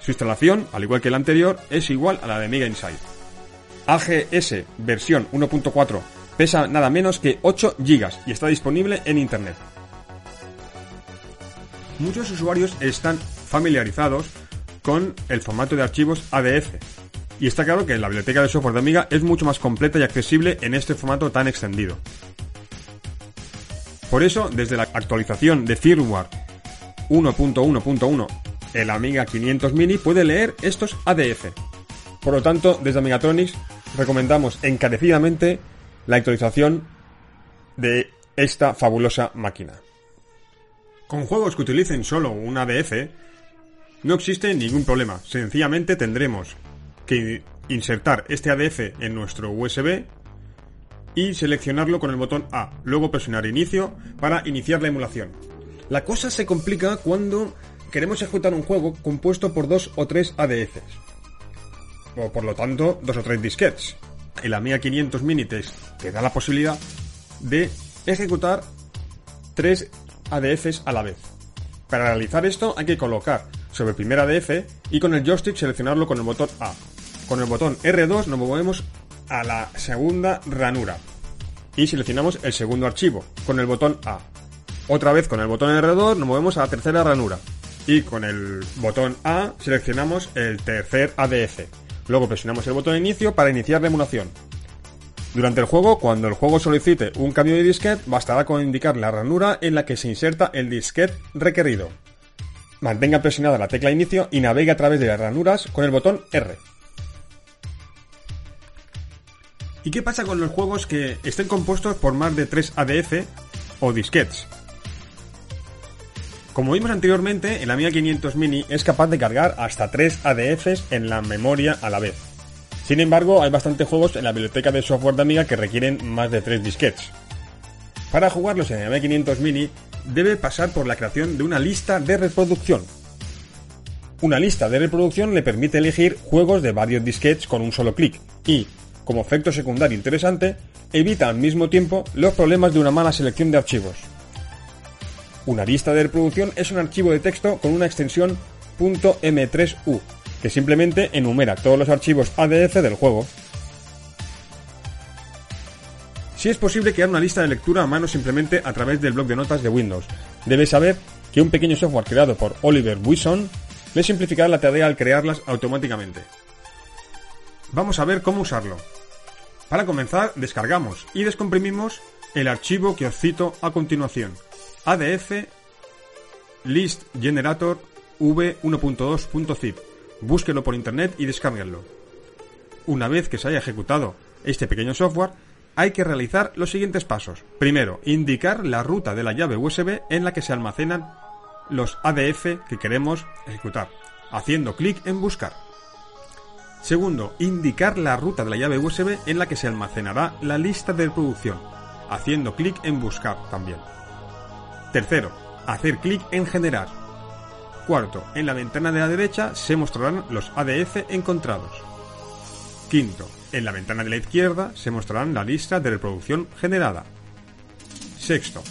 Su instalación, al igual que la anterior, es igual a la de Mega Insight. AGS versión 1.4 pesa nada menos que 8 GB y está disponible en Internet. Muchos usuarios están familiarizados con el formato de archivos ADF, y está claro que la biblioteca de software de Amiga es mucho más completa y accesible en este formato tan extendido. Por eso, desde la actualización de firmware 1.1.1, el Amiga 500 Mini puede leer estos ADF. Por lo tanto, desde Amigatronics recomendamos encarecidamente la actualización de esta fabulosa máquina. Con juegos que utilicen solo un ADF, no existe ningún problema. Sencillamente tendremos que insertar este ADF en nuestro USB y seleccionarlo con el botón A, luego presionar inicio para iniciar la emulación. La cosa se complica cuando queremos ejecutar un juego compuesto por dos o tres ADFs. O por lo tanto, dos o tres disquetes. El Amiga 500 Minitex te da la posibilidad de ejecutar tres ADFs a la vez. Para realizar esto hay que colocar sobre el primer ADF y con el joystick seleccionarlo con el botón A. Con el botón R2 nos movemos a la segunda ranura y seleccionamos el segundo archivo con el botón A. Otra vez con el botón R2 nos movemos a la tercera ranura. Y con el botón A seleccionamos el tercer ADF. Luego presionamos el botón inicio para iniciar la emulación. Durante el juego, cuando el juego solicite un cambio de disquete, bastará con indicar la ranura en la que se inserta el disquete requerido. Mantenga presionada la tecla inicio y navegue a través de las ranuras con el botón R. ¿Y qué pasa con los juegos que estén compuestos por más de 3 ADF o disquetes? Como vimos anteriormente, el Amiga 500 Mini es capaz de cargar hasta 3 ADFs en la memoria a la vez. Sin embargo, hay bastantes juegos en la biblioteca de software de Amiga que requieren más de 3 disquetes. Para jugarlos en el Amiga 500 Mini, debe pasar por la creación de una lista de reproducción. Una lista de reproducción le permite elegir juegos de varios disquetes con un solo clic y, como efecto secundario interesante, evita al mismo tiempo los problemas de una mala selección de archivos. Una lista de reproducción es un archivo de texto con una extensión .m3u, que simplemente enumera todos los archivos ADF del juego. Si es posible crear una lista de lectura a mano simplemente a través del bloc de notas de Windows. Debes saber que un pequeño software creado por Oliver Buisson le simplificará la tarea al crearlas automáticamente. Vamos a ver cómo usarlo. Para comenzar, descargamos y descomprimimos el archivo que os cito a continuación. ADF list generator v1.2.zip. Búsquelo por internet y descárguenlo. Una vez que se haya ejecutado este pequeño software, hay que realizar los siguientes pasos. Primero, indicar la ruta de la llave USB en la que se almacenan los ADF que queremos ejecutar, haciendo clic en buscar. Segundo, indicar la ruta de la llave USB en la que se almacenará la lista de reproducción, haciendo clic en buscar también. Tercero, hacer clic en generar. Cuarto, en la ventana de la derecha se mostrarán los ADF encontrados. Quinto, en la ventana de la izquierda se mostrarán la lista de reproducción generada. Sexto,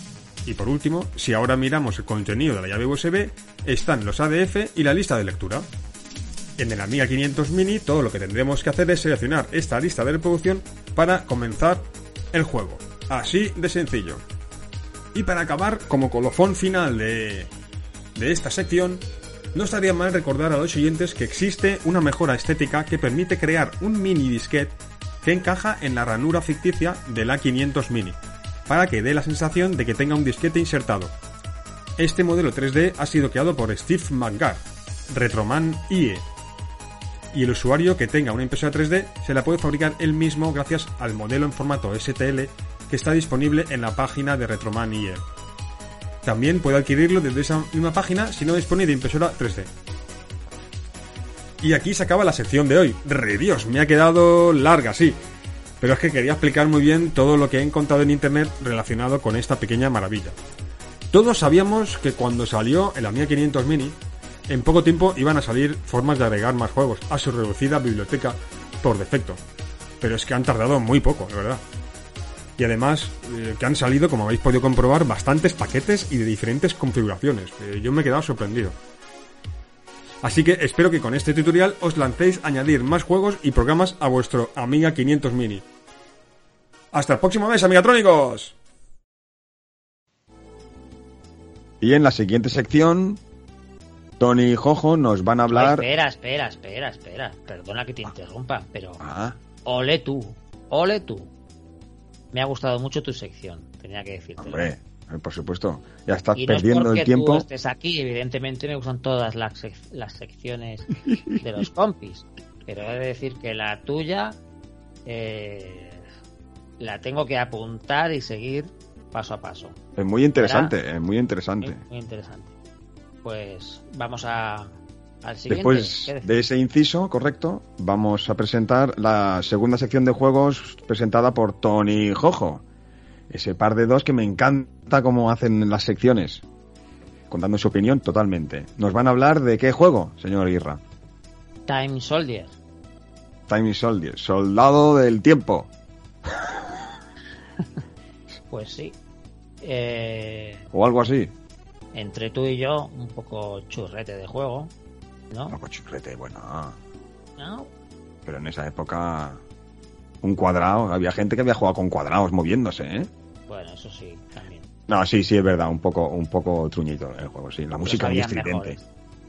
y por último, si ahora miramos el contenido de la llave USB, están los ADF y la lista de lectura. En el Amiga 500 Mini todo lo que tendremos que hacer es seleccionar esta lista de reproducción para comenzar el juego. Así de sencillo. Y para acabar, como colofón final de, de esta sección, no estaría mal recordar a los oyentes que existe una mejora estética que permite crear un mini disquete que encaja en la ranura ficticia del A500 Mini, para que dé la sensación de que tenga un disquete insertado. Este modelo 3D ha sido creado por Steve McGar, Retroman IE, y el usuario que tenga una impresora 3D se la puede fabricar él mismo gracias al modelo en formato STL que está disponible en la página de Retroman IE. También puede adquirirlo desde esa misma página si no dispone de impresora 3D. Y aquí se acaba la sección de hoy. ¡Re Dios! Me ha quedado larga, sí. Pero es que quería explicar muy bien todo lo que he encontrado en internet relacionado con esta pequeña maravilla. Todos sabíamos que cuando salió el Amiga 500 Mini, en poco tiempo iban a salir formas de agregar más juegos a su reducida biblioteca por defecto. Pero es que han tardado muy poco, de verdad. Y además, eh, que han salido, como habéis podido comprobar, bastantes paquetes y de diferentes configuraciones. Eh, yo me he quedado sorprendido. Así que espero que con este tutorial os lancéis a añadir más juegos y programas a vuestro Amiga 500 Mini. ¡Hasta el próximo mes, amigatrónicos! Y en la siguiente sección, Tony y Jojo nos van a hablar. Ay, espera, espera, espera, espera. Perdona que te interrumpa, pero. Ah, Ole tú, ole tú. Me ha gustado mucho tu sección, tenía que decirte. hombre, eh, por supuesto. Ya estás Y no es perdiendo porque el tiempo. tú estés aquí, evidentemente me gustan todas las, sec- las secciones de los compis. Pero he de decir que la tuya eh, la tengo que apuntar y seguir paso a paso. Es muy interesante, es muy interesante. Muy, muy interesante. Pues vamos a. Después de ese inciso, correcto, vamos a presentar la segunda sección de juegos presentada por Tony Jojo. Ese par de dos que me encanta cómo hacen las secciones. Contando su opinión totalmente. Nos van a hablar de qué juego, señor Irra. Time Soldier. Time Soldier, Soldado del Tiempo. Pues sí. Eh, O algo así. entre tú y yo, un poco churrete de juego. ¿No? Algo churrete, bueno. ¿No? Pero en esa época, un cuadrado. Había gente que había jugado con cuadrados moviéndose, ¿eh? Bueno, eso sí, también. No, sí, sí, es verdad. Un poco, un poco truñito el juego, sí. La Los música muy estridente.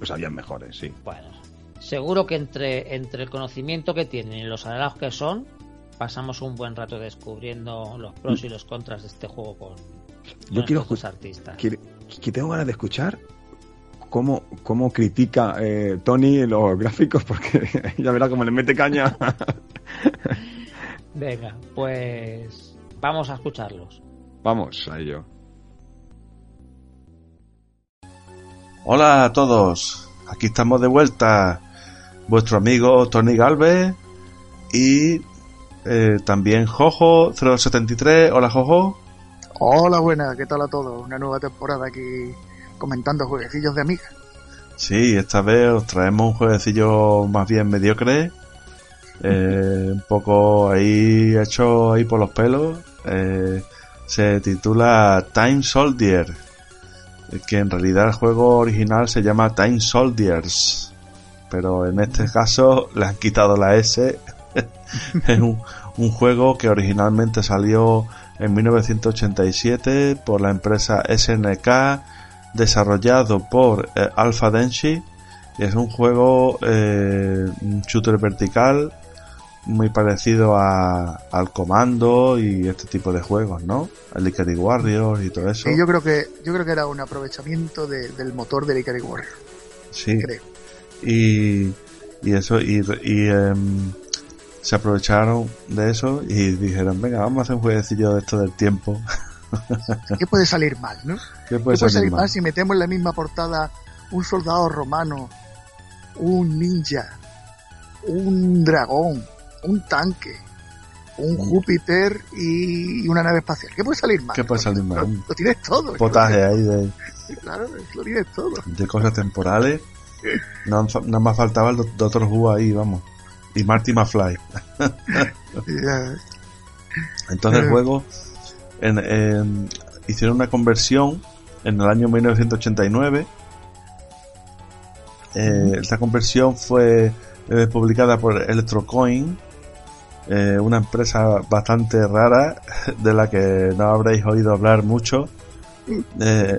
Los habían mejores, sí. Bueno, seguro que entre, entre el conocimiento que tienen y los análogos que son, pasamos un buen rato descubriendo los pros y los contras de este juego con, Yo con quiero dos escuchar. artistas. Que, que tengo ganas de escuchar cómo, cómo critica eh, Tony los gráficos, porque ya verá cómo le mete caña. Venga, pues vamos a escucharlos. Vamos a ello. Hola a todos, aquí estamos de vuelta, vuestro amigo Tony Galvez y eh, también Jojo073. Hola Jojo. Hola, buenas, ¿qué tal a todos? Una nueva temporada aquí comentando jueguecillos de amiga. Sí, esta vez os traemos un jueguecillo más bien mediocre, eh, un poco ahí hecho ahí por los pelos. eh, se titula Time Soldier, que en realidad el juego original se llama Time Soldiers, pero en este caso le han quitado la S. es un, un juego que originalmente salió en 1987 por la empresa SNK, desarrollado por eh, Alpha Denshi. Es un juego, eh, shooter vertical, muy parecido a, al Comando y este tipo de juegos, ¿no? El Ikari Warriors y todo eso. Y yo creo que yo creo que era un aprovechamiento de- del motor del Ikari Warrior, Sí. creo. Y, y eso, y, y em, se aprovecharon de eso y dijeron, venga, vamos a hacer un jueguecillo de esto del tiempo. ¿Qué puede salir mal, no? ¿Qué ¿Qué puede puede salir salir mal? mal si metemos en la misma portada un soldado romano, un ninja, un dragón, un tanque, un Júpiter y una nave espacial? ¿Qué puede salir mal? ¿Qué puede salir mal? Lo, lo tienes todo. potaje ahí de, Claro, lo tienes todo. de cosas temporales. No, nada más faltaba el Doc- Doctor Who ahí, vamos. Y Marty McFly. Entonces el Eh. juego en- en- hicieron una conversión en el año 1989 Eh, esta conversión fue eh, publicada por Electrocoin, eh, una empresa bastante rara de la que no habréis oído hablar mucho. Eh,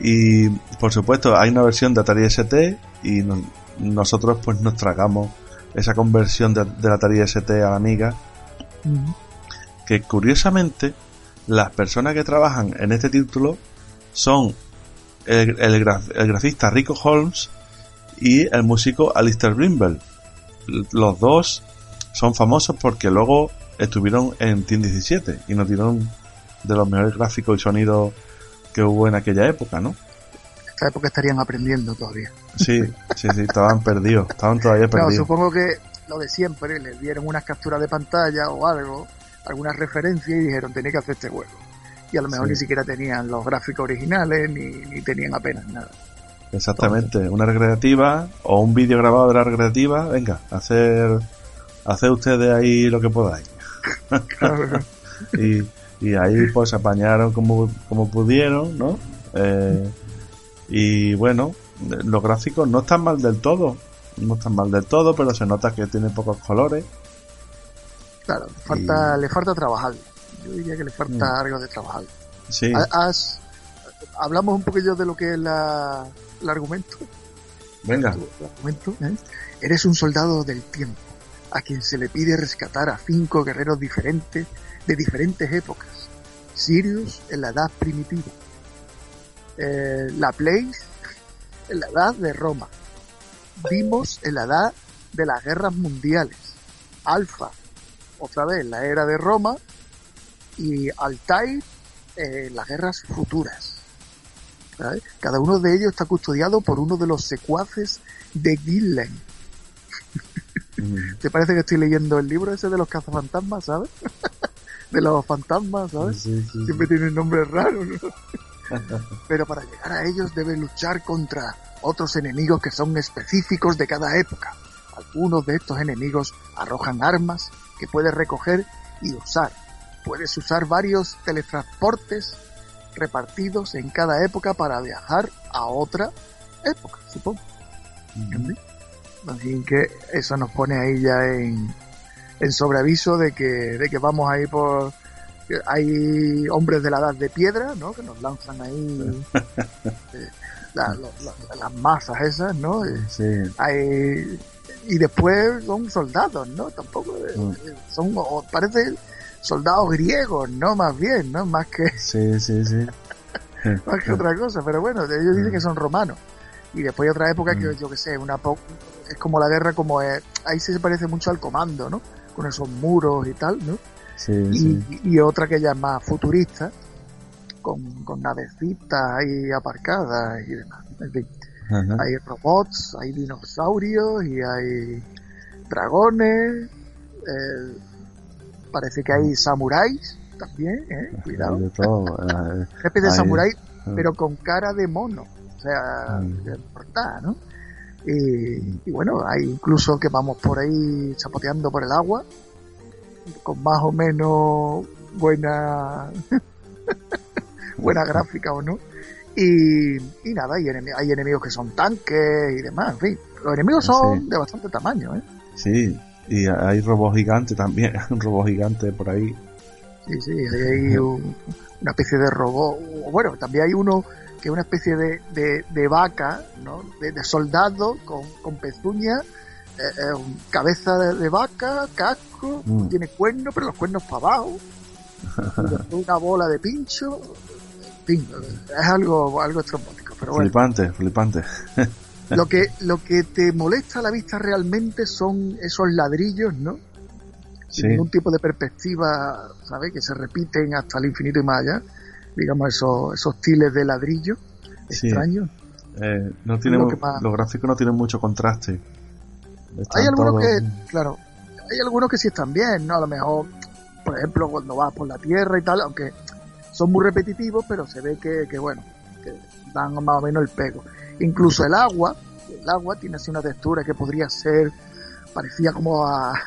y por supuesto hay una versión de Atari ST y no- nosotros pues nos tragamos esa conversión de, de la Atari ST a la Amiga. Que curiosamente las personas que trabajan en este título son el, el el grafista Rico Holmes y el músico Alistair Brimble. Los dos son famosos porque luego estuvieron en Team 17 y nos dieron de los mejores gráficos y sonidos que hubo en aquella época, ¿no? esta época estarían aprendiendo todavía. Sí, sí, sí, estaban perdidos, estaban todavía No, perdidos. supongo que lo de siempre, les dieron unas capturas de pantalla o algo, algunas referencias y dijeron, tenéis que hacer este juego. Y a lo mejor Sí. ni siquiera tenían los gráficos originales, ni, ni tenían apenas nada. Exactamente, una recreativa o un vídeo grabado de la recreativa, venga, hacer, hacer ustedes ahí lo que podáis. y, y ahí pues apañaron como, como pudieron, ¿no? Eh, y bueno, los gráficos no están mal del todo, no están mal del todo, pero se nota que tiene pocos colores. Claro, falta, le falta trabajar. Yo diría que le falta algo de trabajar. Sí, Ha- has- hablamos un poquillo de lo que es la, el argumento. venga, El argumento, ¿eh? Eres un soldado del tiempo, a quien se le pide rescatar a cinco guerreros diferentes de diferentes épocas. Sirius en la edad primitiva. Eh, la Place en la edad de Roma. Dimos en la edad de las guerras mundiales. Alfa, otra vez la era de Roma. Y Altair en las guerras futuras. Cada uno de ellos está custodiado por uno de los secuaces de Gillen. ¿Te parece que estoy leyendo el libro ese de los cazafantasmas, sabes? de los fantasmas, ¿sabes? sí, sí, sí. Siempre tienen nombres raros, ¿no? Pero para llegar a ellos debe luchar contra otros enemigos que son específicos de cada época. Algunos de estos enemigos arrojan armas que puedes recoger y usar. Puedes usar varios teletransportes repartidos en cada época para viajar a otra época, supongo. ¿Entiendes? Así que eso nos pone ahí ya en, en sobreaviso de que, de que vamos ahí por... Hay hombres de la edad de piedra, ¿no? Que nos lanzan ahí eh, la- la- la- las masas esas, ¿no? Sí, hay- y después son soldados, ¿no? Tampoco eh, Mm. eh, son, o parece soldados griegos, ¿no? Más bien, ¿no? Más que, sí, sí, sí. más que otra cosa, pero bueno, ellos dicen que son romanos. Y después hay otra época que Mm. yo que sé, una po- es como la guerra como es, ahí sí se parece mucho al comando, ¿no? Con esos muros y tal, ¿no? Sí, Y, sí. y otra que ya es más futurista, con, con navecitas ahí aparcadas y demás. En fin, Ajá. hay robots, hay dinosaurios y hay dragones. eh, parece que hay samuráis también, ¿eh? Cuidado. De todo. eh, de samurái, ah. pero con cara de mono. O sea, Mm. de verdad, ¿no? Y, y bueno, hay incluso que vamos por ahí chapoteando por el agua, con más o menos buena buena gráfica o no. Y, y nada, hay, enemi- hay enemigos que son tanques y demás, en fin. Los enemigos son Sí. de bastante tamaño, ¿eh? Sí, y hay robots gigantes también, un robot gigante por ahí. Sí, sí, hay un- una especie de robot. Bueno, también hay uno que es una especie de, de, de vaca, ¿no? De, de soldado con, con pezuña, eh, eh, cabeza de, vaca, casco, Mm. tiene cuernos, pero los cuernos para abajo. y una bola de pincho. Fin, es algo, algo estrambótico, pero bueno. Flipante, flipante. Lo que, lo que te molesta a la vista realmente son esos ladrillos, ¿no? Sin Sí. ningún tipo de perspectiva, ¿sabes? Que se repiten hasta el infinito y más allá. Digamos, esos, esos tiles de ladrillo Sí. extraños. Eh, no tiene Lo más- Los gráficos no tienen mucho contraste. Están Hay algunos todos- que, claro, hay algunos que sí están bien, ¿no? A lo mejor, por ejemplo, cuando vas por la tierra y tal, aunque son muy repetitivos, pero se ve que, que bueno, que dan más o menos el pego. Incluso el agua, el agua tiene así una textura que podría ser parecía como a, a,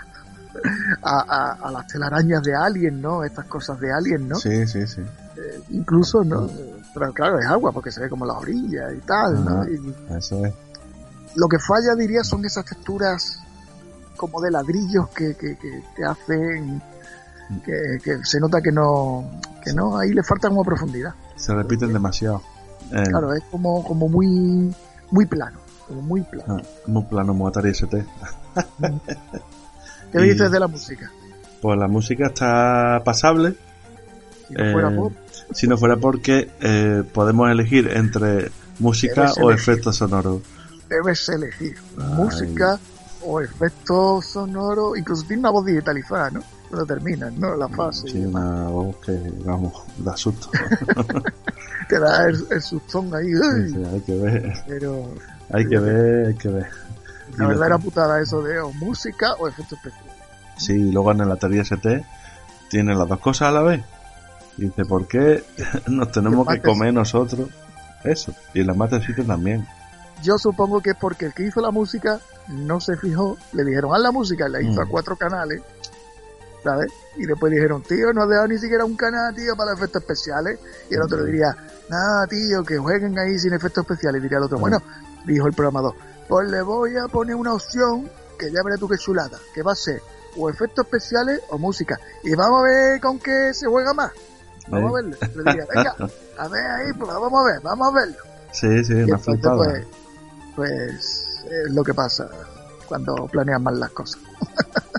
a, a las telarañas de Alien, ¿no? Estas cosas de Alien, ¿no? Sí, sí, sí. Eh, incluso, ¿no? Pero claro, es agua porque se ve como la orilla y tal, ¿no? Y, Eso es. Lo que falla, diría, son esas texturas como de ladrillos que, que, que, que hacen que, que se nota que no, que no, ahí le falta como profundidad. Se repiten demasiado. Eh, Claro, es como, como muy, muy plano, como muy plano. ah, muy plano, ST. ¿Qué y- dices de la música? Pues la música está pasable. Si no fuera eh, por, si no fuera porque eh, podemos elegir entre música Debes o elegir. efectos sonoros. debes elegir Ay. música o efectos sonoros, incluso tiene una voz digitalizada, ¿no? Cuando terminan, ¿no? La fase. Sí, una voz que, vamos, da susto. Te da el, el sustón ahí. hay que ver, Pero hay que ver, hay que ver. Y la lo- verdad era putada eso de o música o efectos especiales. Sí, y luego en el Atari ST tiene las dos cosas a la vez. Y dice, ¿por qué nos tenemos Y que comer nosotros eso? Y en la Master System también. Yo supongo que es porque el que hizo la música no se fijó, le dijeron haz la música y la hizo Mm. a cuatro canales, ¿sabes? Y después dijeron, tío, no has dejado ni siquiera un canal, tío, para efectos especiales. Y el otro le diría, nada, tío, que jueguen ahí sin efectos especiales. Y diría el otro, bueno, dijo el programador, pues le voy a poner una opción que ya veré tú qué chulada, que va a ser o efectos especiales o música. Y vamos a ver con qué se juega más. Vamos a verlo. Le diría, venga, a ver ahí, pues vamos a ver, vamos a verlo. Sí, sí, una entonces, pues, pues es lo que pasa cuando planeas mal las cosas.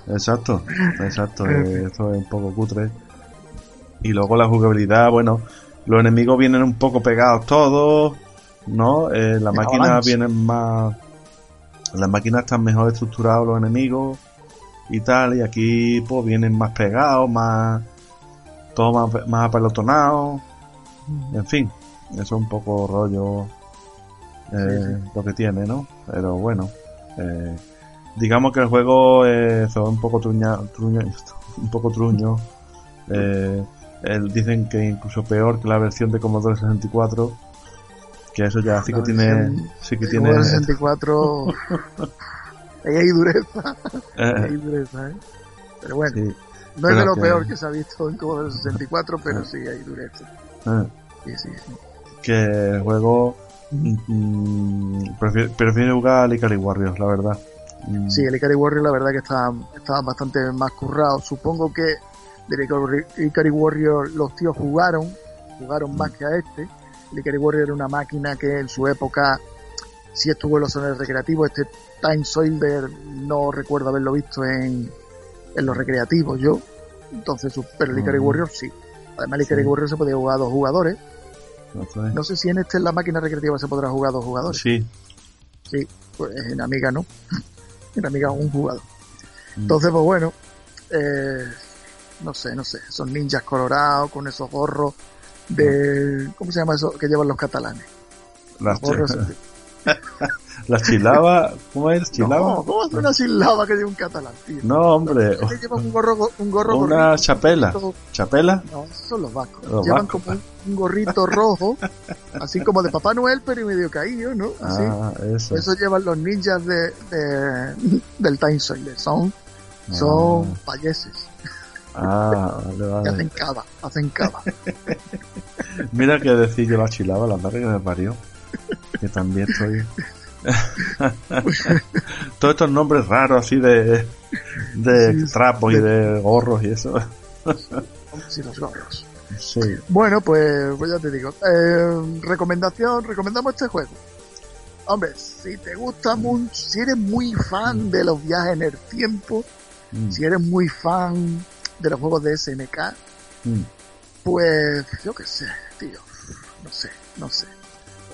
Exacto, exacto. Esto es un poco cutre. Y luego la jugabilidad, bueno, los enemigos vienen un poco pegados todos, ¿no? Eh, la De máquina avalanche. vienen más... Las máquinas están mejor estructurados los enemigos y tal, y aquí pues vienen más pegados, más... Todo más, más apelotonado. En fin, eso es un poco rollo eh, lo que tiene, ¿no? Pero bueno, eh, digamos que el juego eh, es un poco truña, truño, un poco truño. Eh, el- dicen que incluso peor que la versión de Commodore 64. Que eso ya sí que La tiene, sí que tiene, Commodore 64 ahí hay dureza, ahí hay eh, dureza, ¿eh? Pero bueno, sí, no es de lo que- peor que se ha visto en Commodore 64, pero sí hay dureza. eh, Sí, sí, sí. que el juego mm, prefiero, prefiero jugar al Ikari Warriors, la verdad. Mm, Sí, el Ikari Warrior la verdad que está, está bastante más currado. Supongo que del Ikari- Warrior los tíos jugaron, jugaron más que a este. El Ikari Warrior era una máquina que en su época sí estuvo en los zonas recreativos. Este Time Soldier no recuerdo haberlo visto en, en los recreativos yo. Entonces, pero el Ikari Ujú. Warrior sí. Además, el Ikari Sí. Warrior se podía jugar a dos jugadores. es. No sé si en este en la máquina recreativa se podrá jugar a dos jugadores. Sí, Sí, pues en Amiga no. Amiga un jugador. Mm. Entonces, pues bueno, eh, no sé, no sé, esos ninjas colorados con esos gorros de... ¿Cómo se llama eso que llevan los catalanes? las, gorros... las chilaba, ¿cómo es? Chilaba. No, ¿cómo hace una sílaba que lleva un catalán, tío? No, hombre, Es que llevan un gorro, un gorro una gorrito, chapela. gorrito- ¿Chapela? No, son los vascos. Los llevan vascos. como un, un gorrito rojo, así como de Papá Noel, pero medio caído, ¿no? Así. Ah, eso. Eso llevan los ninjas de, de- del Time Soldier. Son, son payeses. Ah, vale, Que vale. hacen cava, hacen cava. Mira que decir la chilaba, la madre que me parió. Que también estoy. Todos estos nombres raros así de, de Sí, trapos y de gorros y eso. Sí, los gorros. Sí. Bueno, pues, pues ya te digo. Eh, recomendación, recomendamos este juego. Hombre, si te gusta mucho, si eres muy fan de los viajes en el tiempo, Mm, si eres muy fan de los juegos de SNK, mm. pues yo qué sé, tío. No sé, no sé.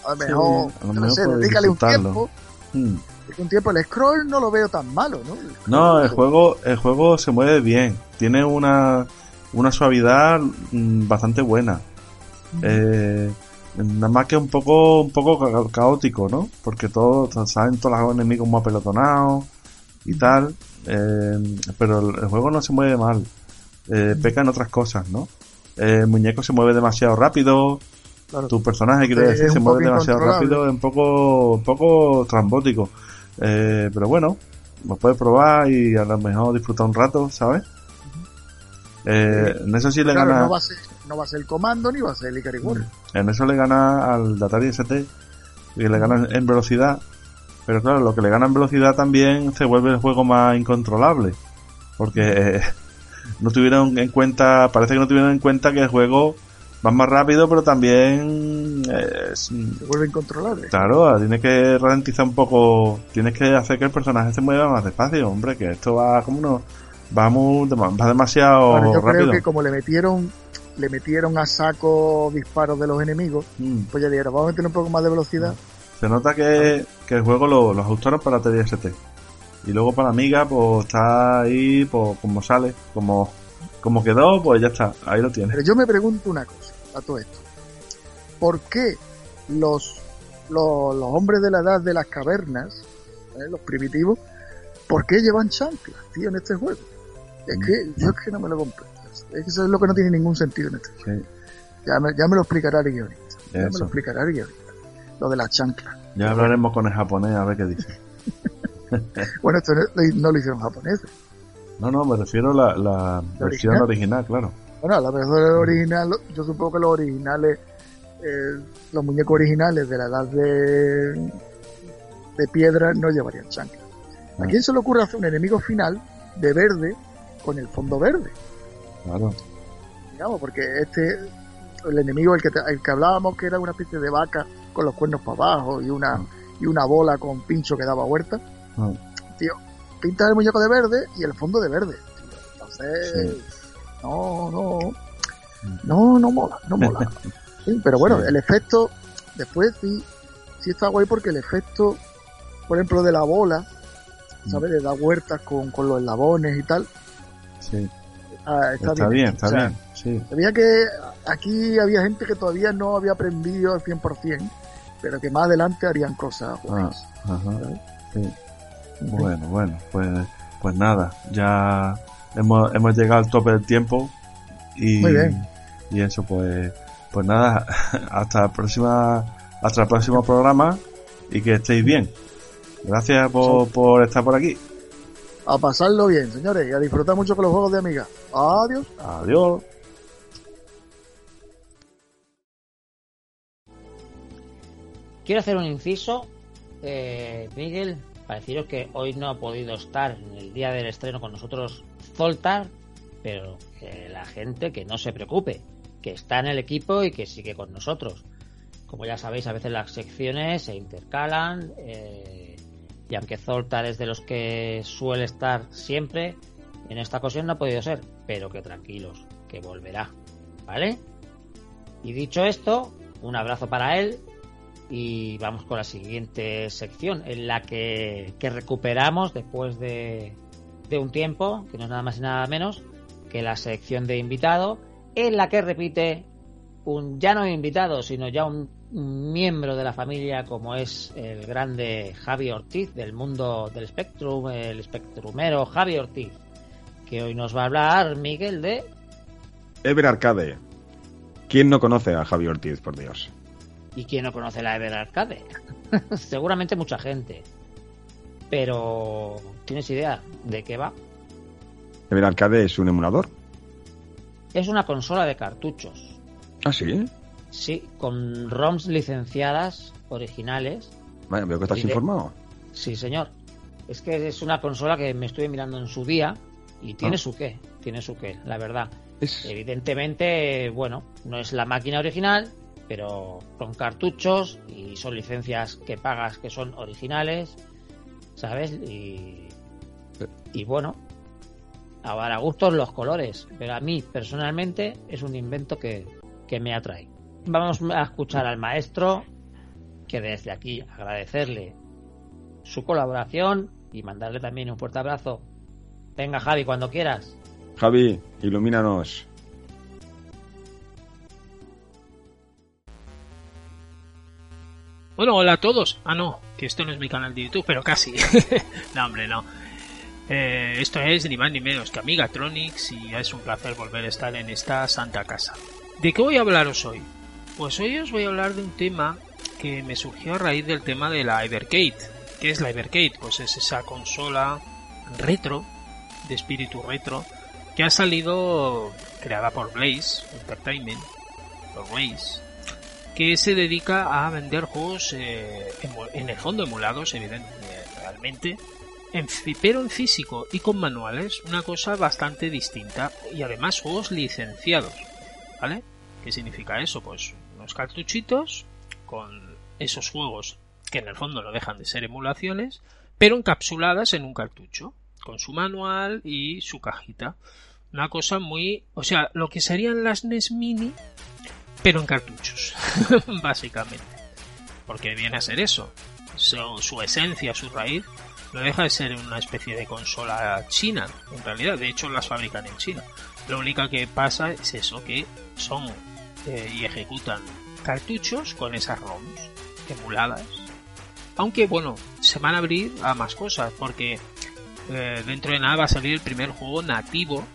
A lo Sí, mejor, a lo no sé, dedícale un tiempo. Mm. dedícale un tiempo. El scroll no lo veo tan malo, ¿no? No, el juego, el juego se mueve bien. Tiene una, una suavidad mm, bastante buena. Eh, nada más que un poco, un poco ca- caótico, ¿no? Porque todos, saben todos los enemigos muy apelotonados y tal. Eh, pero el, el juego no se mueve mal. Eh, peca en otras cosas, ¿no? Eh, el muñeco se mueve demasiado rápido. Claro. Tu personaje, quiero Eh, decir, se mueve demasiado rápido, es un poco, un poco trambótico. Eh, pero bueno, lo puedes probar y a lo mejor disfrutar un rato, ¿sabes? Eh, en eso sí le Claro, gana, no va a ser, no va a ser el comando ni va a ser el Ikari Warrior. en eso le gana al Atari ST y le gana en velocidad Pero claro, lo que le gana en velocidad también se vuelve el juego más incontrolable. Porque no tuvieron en cuenta, parece que no tuvieron en cuenta que el juego va más rápido, pero también es, Se vuelve incontrolable. Claro, tienes que ralentizar un poco, tienes que hacer que el personaje se mueva más despacio, hombre, que esto va como no, va, muy, va demasiado Bueno, yo rápido. creo que como le metieron le metieron a saco disparos de los enemigos, Mm. pues ya dijeron, vamos a meter un poco más de velocidad. Se nota que, que el juego lo, lo ajustaron para TDST. Y luego para Amiga, pues está ahí, pues como sale, como, como quedó, pues ya está, ahí lo tienes. Pero yo me pregunto una cosa a todo esto. ¿Por qué los, los, los hombres de la edad de las cavernas, eh, los primitivos, por qué llevan chanclas, tío, en este juego? Es que yo es que no me lo comprendo. Es que eso es lo que no tiene ningún sentido en este juego. Sí, Ya me, ya me lo explicará el guionista. Ya me lo explicará el guionista. Lo de las chanclas. ya hablaremos con el japonés a ver qué dice. Bueno, esto no, no lo hicieron japoneses. No, no, me refiero a la, la versión original, claro. Bueno, a lo mejor el original, yo supongo que los originales, eh, los muñecos originales de la edad de, de piedra no llevarían chanclas. ¿A Ah. quién se le ocurre hacer un enemigo final de verde con el fondo verde? Claro. Digamos, porque este, el enemigo, el que, el que hablábamos que era una especie de vaca con los cuernos para abajo y una, y una bola con pincho que daba vuelta, Ah, tío, pinta el muñeco de verde y el fondo de verde. tío. Entonces, no, no, no, no mola, no mola. Sí, pero bueno, Sí. el efecto, después sí, sí está guay porque el efecto, por ejemplo, de la bola, ¿sabes? De dar vueltas con, con los eslabones y tal, sí. ah, está, Está bien, está O sea, bien. Sí. Sabía que aquí había gente que todavía no había aprendido al 100%, pero que más adelante harían cosas Ah, ajá. Sí. Bueno, bueno, pues, pues nada, ya hemos, hemos llegado al tope del tiempo y, Muy bien. y eso pues, pues nada, hasta la próxima, hasta el próximo programa y que estéis bien. Gracias por, por estar por aquí. A pasarlo bien, señores, y a disfrutar mucho con los juegos de amiga. Adiós. Adiós. Quiero hacer un inciso, eh, Miguel, para deciros que hoy no ha podido estar en el día del estreno con nosotros Zoltar, pero la gente que no se preocupe, que está en el equipo y que sigue con nosotros. Como ya sabéis, a veces las secciones se intercalan eh, y aunque Zoltar es de los que suele estar siempre, en esta ocasión no ha podido ser, pero que tranquilos, que volverá, ¿vale? Y dicho esto, un abrazo para él y vamos con la siguiente sección en la que recuperamos después de, un tiempo, que no es nada más y nada menos que la sección de invitado, en la que repite un ya no invitado, sino ya un, un miembro de la familia como es el grande Javi Ortiz del mundo del Spectrum, el Spectrumero Javi Ortiz, que hoy nos va a hablar Miguel de Ever Arcade. ¿Quién no conoce a Javi Ortiz, por Dios? ¿Y quién no conoce la Ever Arcade? Seguramente mucha gente. Pero, ¿tienes idea de qué va? Ever Arcade es un emulador. Es una consola de cartuchos. Ah, sí. Sí, con ROMs licenciadas originales. Vaya, veo que estás de- informado. Sí, señor. Es que es una consola que me estuve mirando en su día y tiene Ah. su qué, tiene su qué, la verdad. Es- Evidentemente, bueno, no es la máquina original, pero con cartuchos y son licencias que pagas que son originales, ¿sabes? Y, y bueno, ahora a gustos los colores, pero a mí personalmente es un invento que, que me atrae. Vamos a escuchar al maestro, que desde aquí agradecerle su colaboración y mandarle también un fuerte abrazo. Venga Javi, cuando quieras. Javi, ilumínanos. Bueno, hola a todos. Ah, no, que esto no es mi canal de YouTube, pero casi. no, hombre, no. Eh, esto es ni más ni menos que Amigatronics y es un placer volver a estar en esta santa casa. ¿De qué voy a hablaros hoy? Pues hoy os voy a hablar de un tema que me surgió a raíz del tema de la Evercade. ¿Qué es la Evercade? Pues es esa consola retro, de espíritu retro, que ha salido creada por Blaze Entertainment, por Blaze, que se dedica a vender juegos eh, en el fondo emulados, evidentemente, pero en físico y con manuales, una cosa bastante distinta y además juegos licenciados, ¿vale? ¿Qué significa eso? Pues unos cartuchitos con esos juegos que en el fondo no dejan de ser emulaciones, pero encapsuladas en un cartucho, con su manual y su cajita. Una cosa muy, o sea, lo que serían las NES Mini, pero en cartuchos, básicamente. Porque viene a ser eso. Su, esencia, su raíz, no deja de ser una especie de consola china, en realidad. De hecho, las fabrican en China. Lo único que pasa es eso, que son eh, y ejecutan cartuchos con esas ROMs emuladas. Aunque, bueno, se van a abrir a más cosas, porque eh, dentro de nada va a salir el primer juego nativo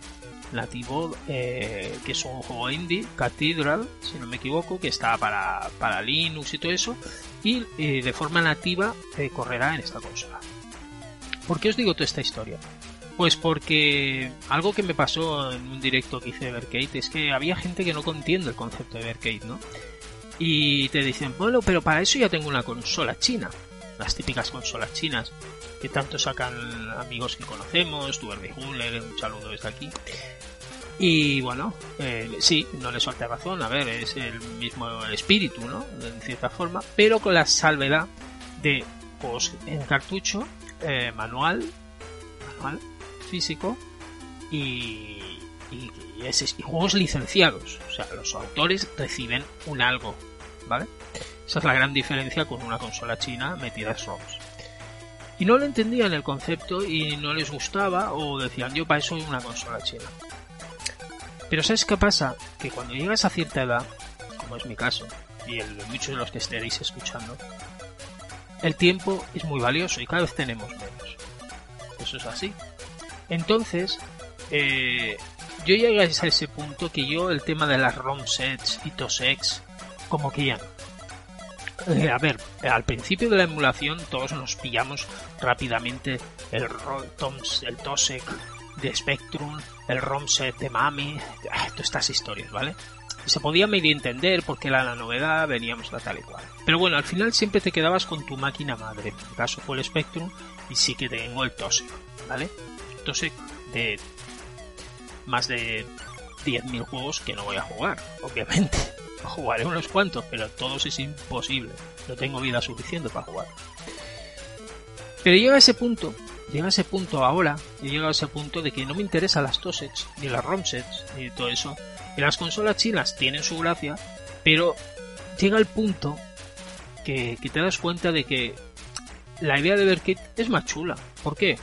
nativo eh, que es un juego indie Cathedral si no me equivoco que está para, para Linux y todo eso y de forma nativa eh, correrá en esta consola ¿por qué os digo toda esta historia? Pues porque algo que me pasó en un directo que hice de Vercade es que había gente que no entiende el concepto de Vercade, ¿no? Y te dicen, bueno, pero para eso ya tengo una consola china. Las típicas consolas chinas que tanto sacan amigos que conocemos, tu Huller, un saludo desde aquí. Y bueno, eh, sí, no les falta razón, a ver, es el mismo espíritu, ¿no? En cierta forma, pero con la salvedad de pues, en cartucho, eh, manual, manual, físico y, y, juegos licenciados. O sea, los autores reciben un algo, ¿vale? Esa es la gran diferencia con una consola china metida ROMs y no lo entendían el concepto y no les gustaba o decían yo para eso una consola china. Pero ¿sabes qué pasa? Que cuando llegas a cierta edad, como es mi caso, y el de muchos de los que estaréis escuchando, el tiempo es muy valioso y cada vez tenemos menos. Eso es así. Entonces, eh, yo llegué a ese punto que yo el tema de las ROM sets y TOSEX, como que ya eh, a ver, al principio de la emulación todos nos pillamos rápidamente el, el TOSEC de Spectrum, el ROMset de Mami, ah, todas estas historias, ¿vale? se podía medio entender porque era la novedad, veníamos la tal y cual. Pero bueno, al final siempre te quedabas con tu máquina madre. En mi caso fue el Spectrum y sí que tengo el TOSEC, ¿vale? TOSEC de más de 10.000 juegos que no voy a jugar, obviamente. Jugaré unos cuantos, pero todos es imposible. No tengo vida suficiente para jugar. Pero llega ese punto, llega a ese punto ahora, y llega a ese punto de que no me interesan las TOSEX, ni las ROMsets, ni todo eso. Y las consolas chinas tienen su gracia, pero llega el punto que, te das cuenta de que la idea de Verkit es más chula. ¿Por qué?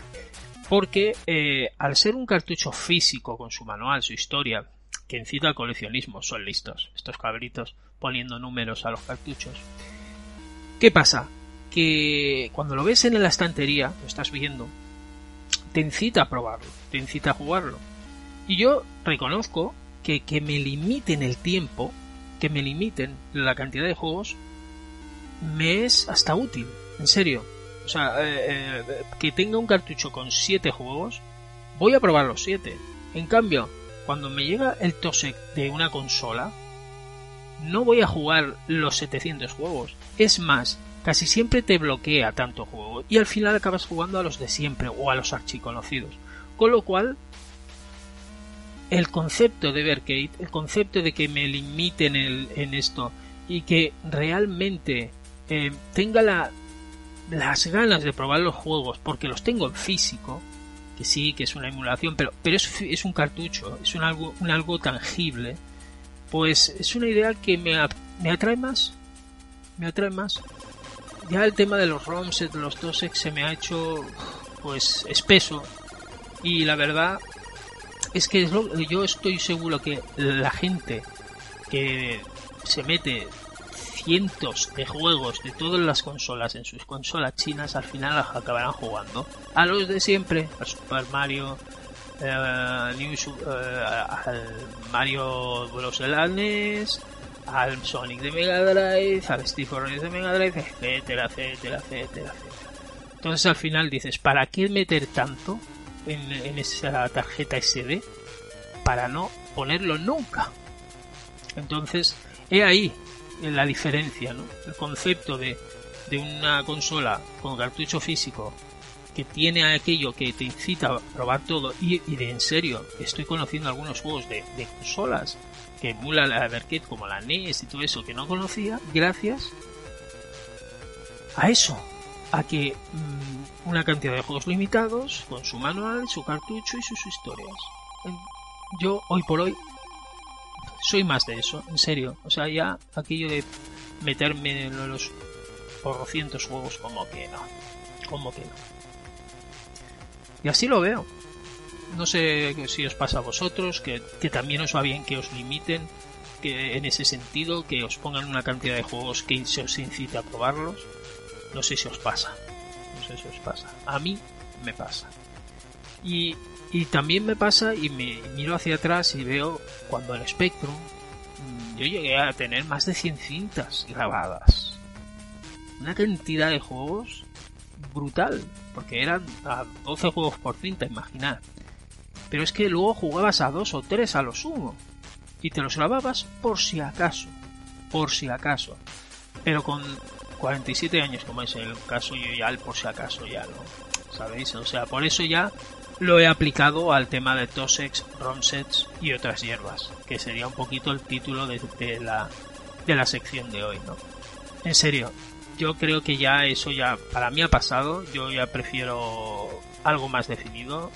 Porque eh, al ser un cartucho físico con su manual, su historia, que incita al coleccionismo. Son listos, estos cabritos, poniendo números a los cartuchos. ¿Qué pasa? Que cuando lo ves en la estantería, lo estás viendo, te incita a probarlo, te incita a jugarlo. Y yo reconozco que que me limiten el tiempo, que me limiten la cantidad de juegos, me es hasta útil, en serio. O sea, eh, eh, que tenga un cartucho con 7 juegos, voy a probar los 7. En cambio, cuando me llega el TOSEC de una consola, no voy a jugar los 700 juegos. Es más, casi siempre te bloquea tanto juego y al final acabas jugando a los de siempre o a los archiconocidos. Con lo cual, el concepto de Verkade, el concepto de que me limiten en esto y que realmente eh, tenga las ganas de probar los juegos porque los tengo en físico, que sí, que es una emulación, pero, pero es, es un cartucho, es un algo, un algo tangible, pues es una idea que me, me atrae más, me atrae más. Ya el tema de los ROMs, de los 2X se me ha hecho pues espeso y la verdad es que yo estoy seguro que la gente que se mete cientos de juegos de todas las consolas en sus consolas chinas al final acabarán jugando a los de siempre, al Super Mario, eh, New, eh, al Mario Bros. de al Sonic de Mega Drive, al Steve Forrest de Mega Drive, etcétera, etcétera, etcétera, Entonces al final dices, ¿para qué meter tanto en, en esa tarjeta SD para no ponerlo nunca? Entonces, he ahí la diferencia, ¿no? El concepto de, de una consola con cartucho físico que tiene aquello que te incita a probar todo y, de en serio estoy conociendo algunos juegos de, consolas que emulan la Everkit como la NES y todo eso que no conocía gracias a eso a que mm, una cantidad de juegos limitados con su manual, su cartucho y sus historias. Yo hoy por hoy soy más de eso, en serio. O sea, ya aquello de meterme en los cientos juegos como que no. Como que no. Y así lo veo. No sé si os pasa a vosotros, que, que también os va bien que os limiten que en ese sentido, que os pongan una cantidad de juegos que se os incite a probarlos no sé si os pasa. No sé si os pasa. A mí me pasa. Y, y también me pasa y me miro hacia atrás y veo cuando el Spectrum yo llegué a tener más de 100 cintas grabadas. Una cantidad de juegos brutal, porque eran a 12 juegos por cinta, imaginad. Pero es que luego jugabas a dos o tres a lo sumo. Y te los grababas por si acaso. Por si acaso. Pero con 47 años, como es el caso, yo ya, por si acaso, ya no. ¿Sabéis? O sea, por eso ya lo he aplicado al tema de Tosex, Romsets y otras hierbas, que sería un poquito el título de, la, de la sección de hoy, ¿no? En serio, yo creo que ya eso ya para mí ha pasado, yo ya prefiero algo más definido,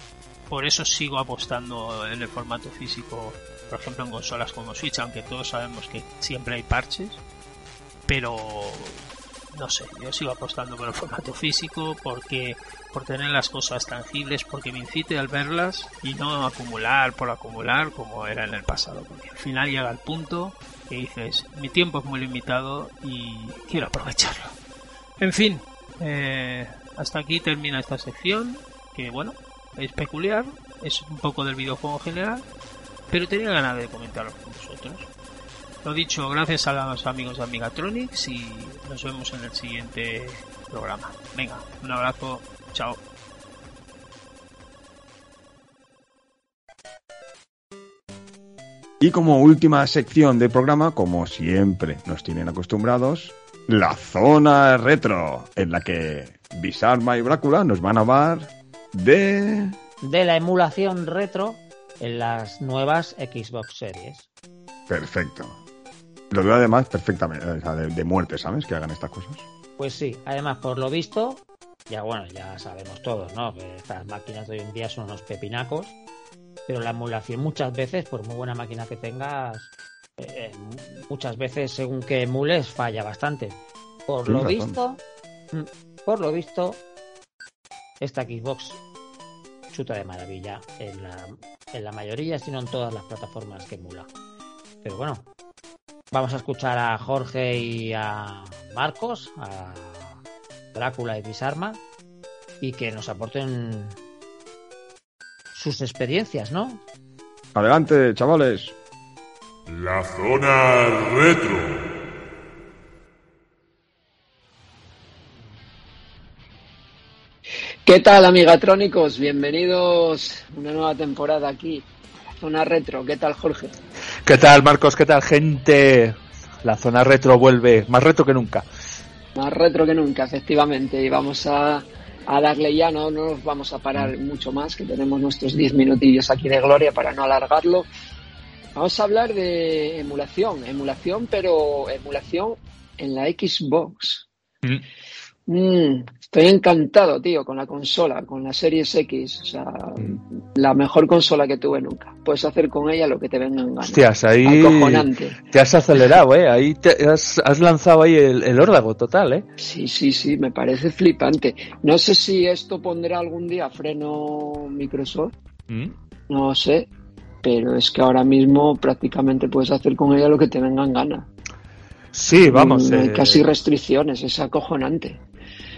por eso sigo apostando en el formato físico, por ejemplo en consolas como Switch, aunque todos sabemos que siempre hay parches, pero no sé, yo sigo apostando por el formato físico porque por tener las cosas tangibles, porque me incite al verlas y no acumular por acumular como era en el pasado. Porque al final llega el punto que dices, mi tiempo es muy limitado y quiero aprovecharlo. En fin, eh, hasta aquí termina esta sección, que bueno, es peculiar, es un poco del videojuego en general, pero tenía ganas de comentarlo con vosotros. Lo dicho, gracias a los amigos de Amigatronics y nos vemos en el siguiente programa. Venga, un abrazo, chao. Y como última sección del programa, como siempre nos tienen acostumbrados, la zona retro, en la que Bisarma y Brácula nos van a hablar de... De la emulación retro en las nuevas Xbox Series. Perfecto. Lo veo además perfectamente, de, muerte, ¿sabes? Que hagan estas cosas. Pues sí, además por lo visto, ya bueno, ya sabemos todos, ¿no? Que estas máquinas de hoy en día son unos pepinacos, pero la emulación muchas veces, por muy buena máquina que tengas, eh, muchas veces según que emules falla bastante. Por lo visto, mm, por lo visto, esta Xbox chuta de maravilla en la, en la mayoría, sino en todas las plataformas que emula. Pero bueno, Vamos a escuchar a Jorge y a Marcos, a Drácula y Bisarma, y que nos aporten sus experiencias, ¿no? Adelante, chavales. La zona retro. ¿Qué tal, amigatrónicos? Bienvenidos a una nueva temporada aquí Zona retro, ¿qué tal Jorge? ¿Qué tal Marcos? ¿Qué tal gente? La zona retro vuelve más retro que nunca. Más retro que nunca, efectivamente. Y vamos a, darle ya, no, no nos vamos a parar mucho más, que tenemos nuestros 10 minutillos aquí de gloria para no alargarlo. Vamos a hablar de emulación, emulación, pero emulación en la Xbox. Mm. Mm, estoy encantado, tío, con la consola, con la Series X. O sea, mm. la mejor consola que tuve nunca. Puedes hacer con ella lo que te venga en ganas. Hostias, ahí te has acelerado, ¿eh? Ahí te has, lanzado ahí el, el, órdago total, ¿eh? Sí, sí, sí, me parece flipante. No sé si esto pondrá algún día freno Microsoft. Mm. No sé, pero es que ahora mismo prácticamente puedes hacer con ella lo que te venga en gana. Sí, vamos. No hay eh, casi restricciones, es acojonante.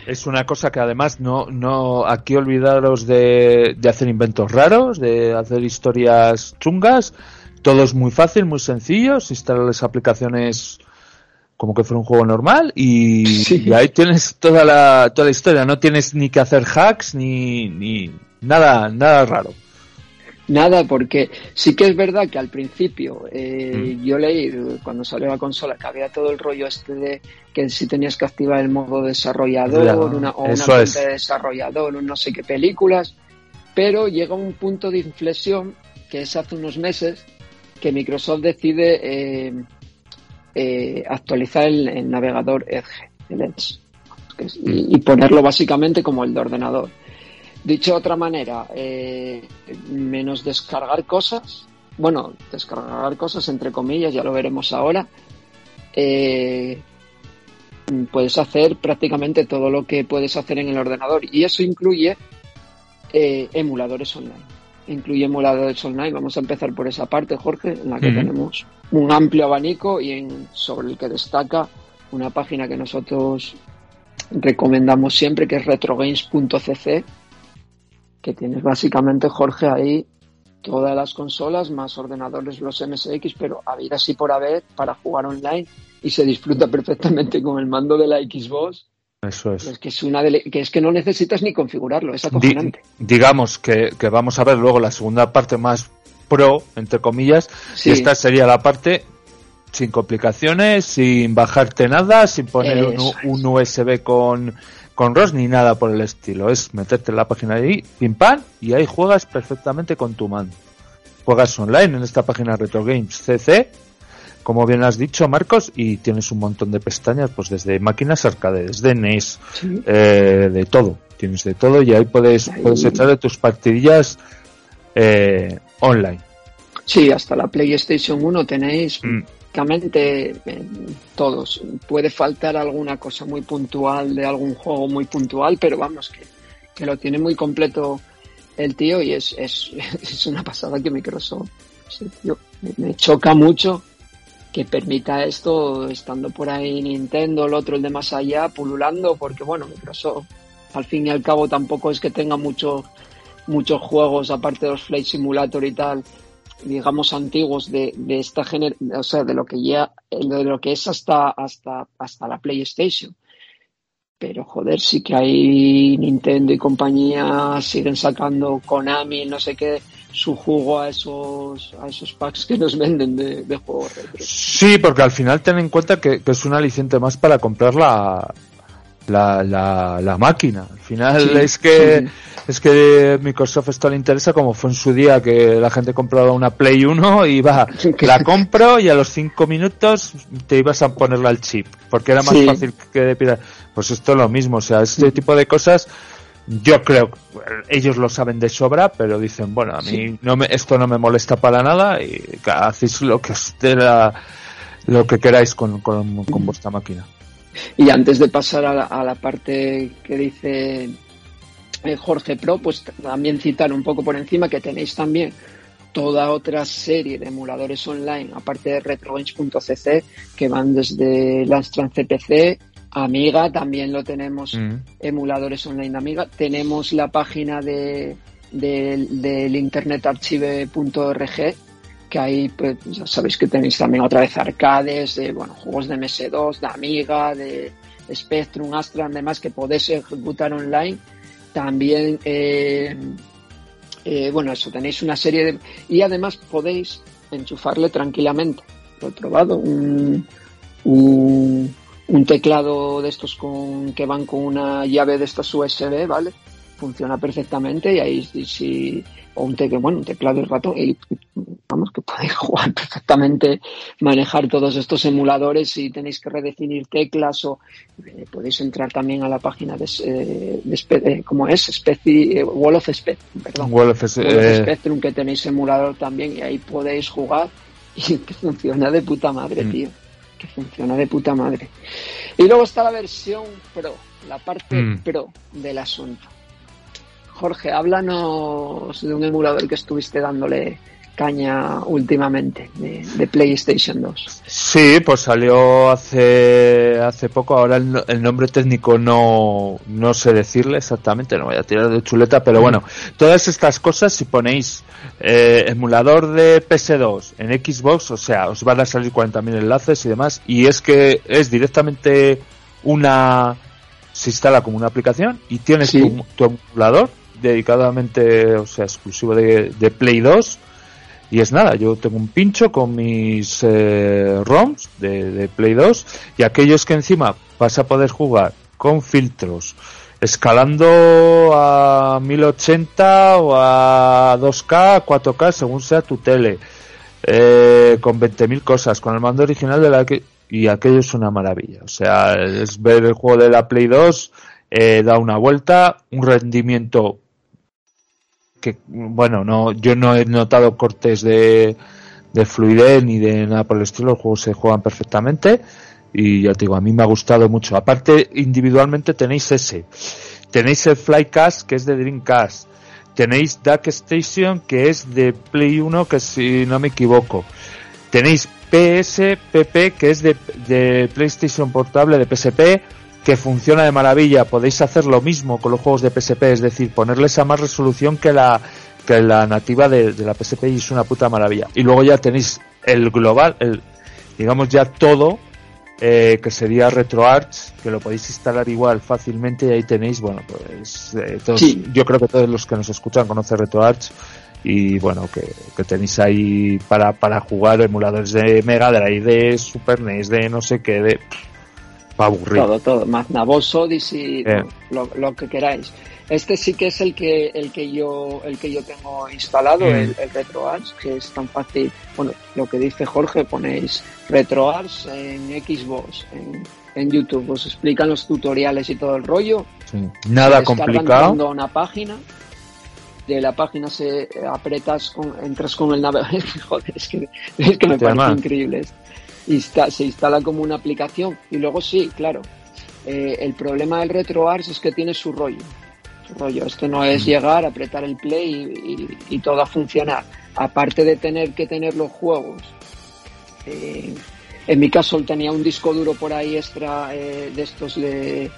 Es una cosa que además no, no, aquí olvidaros de, de hacer inventos raros, de hacer historias chungas. Todo es muy fácil, muy sencillo. Se instalan las aplicaciones como que fuera un juego normal y, ahí tienes toda la, toda la historia. No tienes ni que hacer hacks ni, ni nada, nada raro. Nada, porque sí que es verdad que al principio eh, yo leí cuando salió la consola que había todo el rollo este de que si tenías que activar el modo desarrollador una, o una cuenta de desarrollador, un no sé qué películas, pero llega un punto de inflexión que es hace unos meses que Microsoft decide eh, eh, actualizar el, navegador Edge, el Edge y, ponerlo básicamente como el de ordenador. Dicho de otra manera, eh, menos descargar cosas, bueno, descargar cosas entre comillas, ya lo veremos ahora, puedes hacer prácticamente todo lo que puedes hacer en el ordenador y eso incluye emuladores online incluye emuladores online. Vamos a empezar por esa parte, Jorge, en la que tenemos un amplio abanico y en, sobre el que destaca una página que nosotros recomendamos siempre, que es retrogames.cc, que tienes básicamente, Jorge, ahí todas las consolas, más ordenadores, los MSX, pero a vida así por haber para jugar online y se disfruta perfectamente con el mando de la Xbox eso es. que es, una que es que no necesitas ni configurarlo, es acojonante. digamos que, vamos a ver luego la segunda parte más pro, entre comillas, y esta sería la parte sin complicaciones, sin bajarte nada, sin poner un, USB con, con ROS ni nada por el estilo. Es meterte en la página de ahí, pim pam, y ahí juegas perfectamente con tu mando. Juegas online en esta página Retro Games CC como bien has dicho, Marcos, y tienes un montón de pestañas, pues desde máquinas arcades, de NES, eh, de todo. Tienes de todo y ahí puedes, puedes echar de tus partidillas eh, online. Sí, hasta la PlayStation 1 tenéis mm. Prácticamente eh, todos. Puede faltar alguna cosa muy puntual de algún juego muy puntual, pero vamos, que, que lo tiene muy completo el tío y es, es, es una pasada que Microsoft. me choca mucho que permita esto estando por ahí Nintendo, el otro, el de más allá, pululando, porque bueno, Microsoft al fin y al cabo tampoco es que tenga muchos muchos juegos, aparte de los Flight Simulator y tal, digamos antiguos de, de esta generación, o sea, de lo que ya, de lo que es hasta, hasta, hasta la PlayStation. Pero joder, sí que hay Nintendo y compañía siguen sacando Konami, no sé qué, su jugo a esos, a esos packs que nos venden de, juegos Sí, porque al final ten en cuenta que, es un aliciente más para comprar la, la, la, máquina. Al final es que es que Microsoft esto le interesa como fue en su día que la gente compraba una Play 1 y va, la compro y a los 5 minutos te ibas a ponerla al chip, porque era más fácil que de Pues esto es lo mismo, o sea, este tipo de cosas yo creo ellos lo saben de sobra pero dicen bueno a mí no me, esto no me molesta para nada y hacéis lo que lo que queráis con, con, vuestra máquina y antes de pasar a la, a la parte que dice eh, Jorge Pro pues también citar un poco por encima que tenéis también toda otra serie de emuladores online aparte de retrobench.cc que van desde Lastran CPC Amiga también lo tenemos, mm. emuladores online Amiga. Tenemos la página de, del internetarchive.org, que ahí pues, ya sabéis que tenéis también otra vez arcades, de, bueno, juegos de MS2, de Amiga, de Spectrum, Astra, además que podéis ejecutar online. También, eh, eh, bueno, eso, tenéis una serie de... Y además podéis enchufarle tranquilamente. Lo he probado, un un teclado de estos con, que van con una llave de estas USB, ¿vale? Funciona perfectamente y ahí si, o un teclado, bueno, un teclado y rato y vamos que podéis jugar perfectamente, manejar todos estos emuladores si tenéis que redefinir teclas o eh, podéis entrar también a la página de, eh, eh como es Speci, Wall of Spectrum, perdón. Wall of, Spectrum que tenéis emulador también y ahí podéis jugar y que funciona de puta madre, mm. tío funciona de puta madre. Y luego está la versión Pro, la parte mm. Pro del asunto. Jorge, háblanos de un emulador que estuviste dándole caña últimamente de, PlayStation 2. Sí, pues salió hace hace poco, ahora el, nombre técnico no, no sé decirle exactamente, no voy a tirar de chuleta, pero bueno, todas estas cosas si ponéis eh, emulador de PS2 en Xbox, o sea, os van a salir 40.000 enlaces y demás, y es que es directamente una se instala como una aplicación y tienes tu, emulador dedicadamente, o sea, exclusivo de, de Play 2. Y es nada, yo tengo un pincho con mis eh, ROMs de, de Play 2 y aquellos que encima vas a poder jugar con filtros, escalando a 1080 o a 2K, 4K, según sea tu tele, eh, con 20.000 cosas, con el mando original de la que... Y aquello es una maravilla. O sea, es ver el juego de la Play 2, eh, da una vuelta, un rendimiento que, bueno, no, yo no he notado cortes de, de fluidez ni de nada por el estilo, los juegos se juegan perfectamente y ya te digo, a mí me ha gustado mucho. Aparte, individualmente tenéis ese. Tenéis el Flycast, que es de Dreamcast. Tenéis Dark Station, que es de Play 1, que si no me equivoco. Tenéis PSPP, que es de, de PlayStation Portable, de PSP, que funciona de maravilla. Podéis hacer lo mismo con los juegos de PSP, es decir, ponerles a más resolución que la, que la nativa de, de la PSP y es una puta maravilla. Y luego ya tenéis el global, el, digamos ya todo, eh, que sería RetroArch, que lo podéis instalar igual fácilmente y ahí tenéis, bueno, pues eh, todos, Sí. yo creo que todos los que nos escuchan conocen RetroArch y bueno, que, que tenéis ahí para, para jugar emuladores de Mega Drive, de Super NES, de no sé qué, de... para aburrir. Todo, todo. Magnavox, Odyssey, Eh. lo, lo que queráis. Este sí que es el que el que yo el que yo tengo instalado, Mm. el, el RetroArch, que es tan fácil. Bueno, lo que dice Jorge, ponéis RetroArch en Xbox, en, en YouTube, os explican los tutoriales y todo el rollo. Sí. Nada complicado. una página. De la página se apretas, con, entras con el navegador. Joder, es que, es que me parece increíble. esto. Insta- se instala como una aplicación y luego sí, claro. eh, el problema del RetroArch es que tiene su rollo. Su rollo. Esto no Mm. es llegar, apretar el play y, y- y todo a funcionar. Aparte de tener que tener los juegos. eh, en mi caso tenía un disco duro por ahí extra eh, de estos de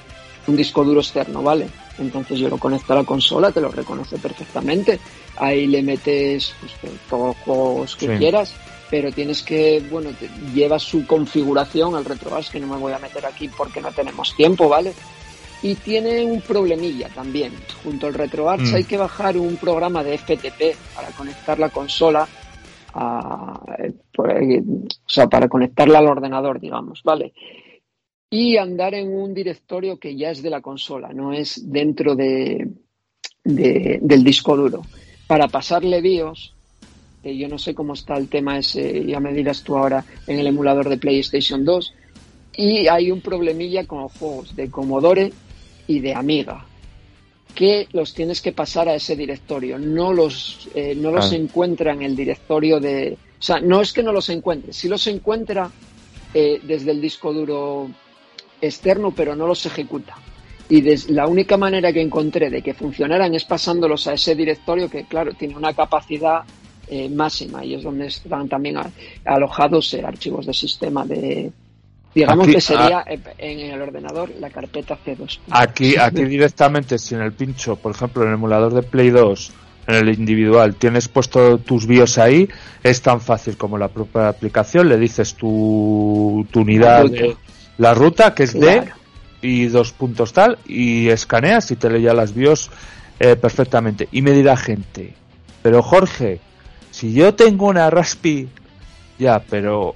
un disco duro externo, ¿vale? Entonces yo lo conecto a la consola, te lo reconoce perfectamente. Ahí le metes pues, todos los juegos que Sí. quieras, pero tienes que, bueno, te- lleva su configuración al RetroArch, que no me voy a meter aquí porque no tenemos tiempo, ¿vale? Y tiene un problemilla también. Junto al RetroArch Mm. hay que bajar un programa de FTP para conectar la consola a, eh, pues, o sea, para conectarla al ordenador, digamos, ¿vale? Y andar en un directorio que ya es de la consola, no es dentro de, de- del disco duro. Para pasarle BIOS, que yo no sé cómo está el tema ese, ya me dirás tú ahora, en el emulador de PlayStation 2, y hay un problemilla con los juegos de Commodore y de Amiga, que los tienes que pasar a ese directorio, no los, eh, no los Ah. encuentra en el directorio de... O sea, no es que no los encuentre, si los encuentra eh, desde el disco duro externo, pero no los ejecuta. Y des- la única manera que encontré de que funcionaran es pasándolos a ese directorio que, claro, tiene una capacidad eh, máxima y es donde están también a- alojados eh, archivos de sistema de... Digamos Aquí- que sería en el ordenador la carpeta C2. Aquí, aquí directamente, si en el pincho, por ejemplo, en el emulador de Play 2, en el individual, tienes puesto tus BIOS ahí, es tan fácil como la propia aplicación, le dices tu, tu unidad, La ruta. de- la ruta, que es Claro. D, y dos puntos tal, y escaneas y te lee ya las BIOS eh, perfectamente. Y me dirá gente, pero Jorge, si yo tengo una Raspi, ya, pero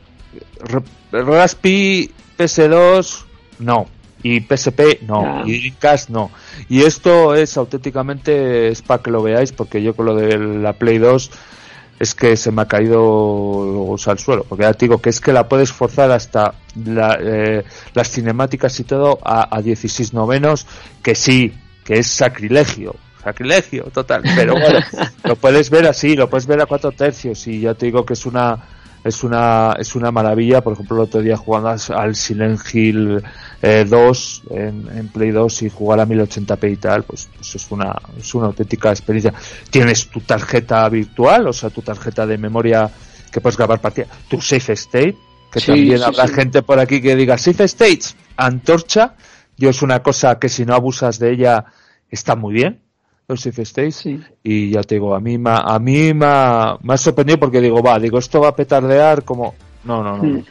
Ra- Raspi PS2, no. Y PSP, no. Y Dreamcast, no. Y esto es auténticamente, es para que lo veáis, porque yo con lo de la Play 2 es que se me ha caído o sea, al suelo. Porque ya te digo que es que la puedes forzar hasta la, eh, las cinemáticas y todo a, a 16 novenos, que sí, que es sacrilegio. Sacrilegio, total. Pero bueno, lo puedes ver así, lo puedes ver a cuatro tercios y ya te digo que es una es una es una maravilla por ejemplo el otro día jugando al- Silent Hill eh, 2 en, en Play 2 y jugar a 1080p y tal pues, pues es una es una auténtica experiencia tienes tu tarjeta virtual o sea tu tarjeta de memoria que puedes grabar partida tu safe state que Sí, también sí, habrá sí. gente por aquí que diga safe states antorcha yo es una cosa que si no abusas de ella está muy bien safe states Sí. y ya te digo, a mí, ma- a mí me ha, me ha sorprendido porque digo, va, digo, esto va a petardear como... No, no, no. Mm.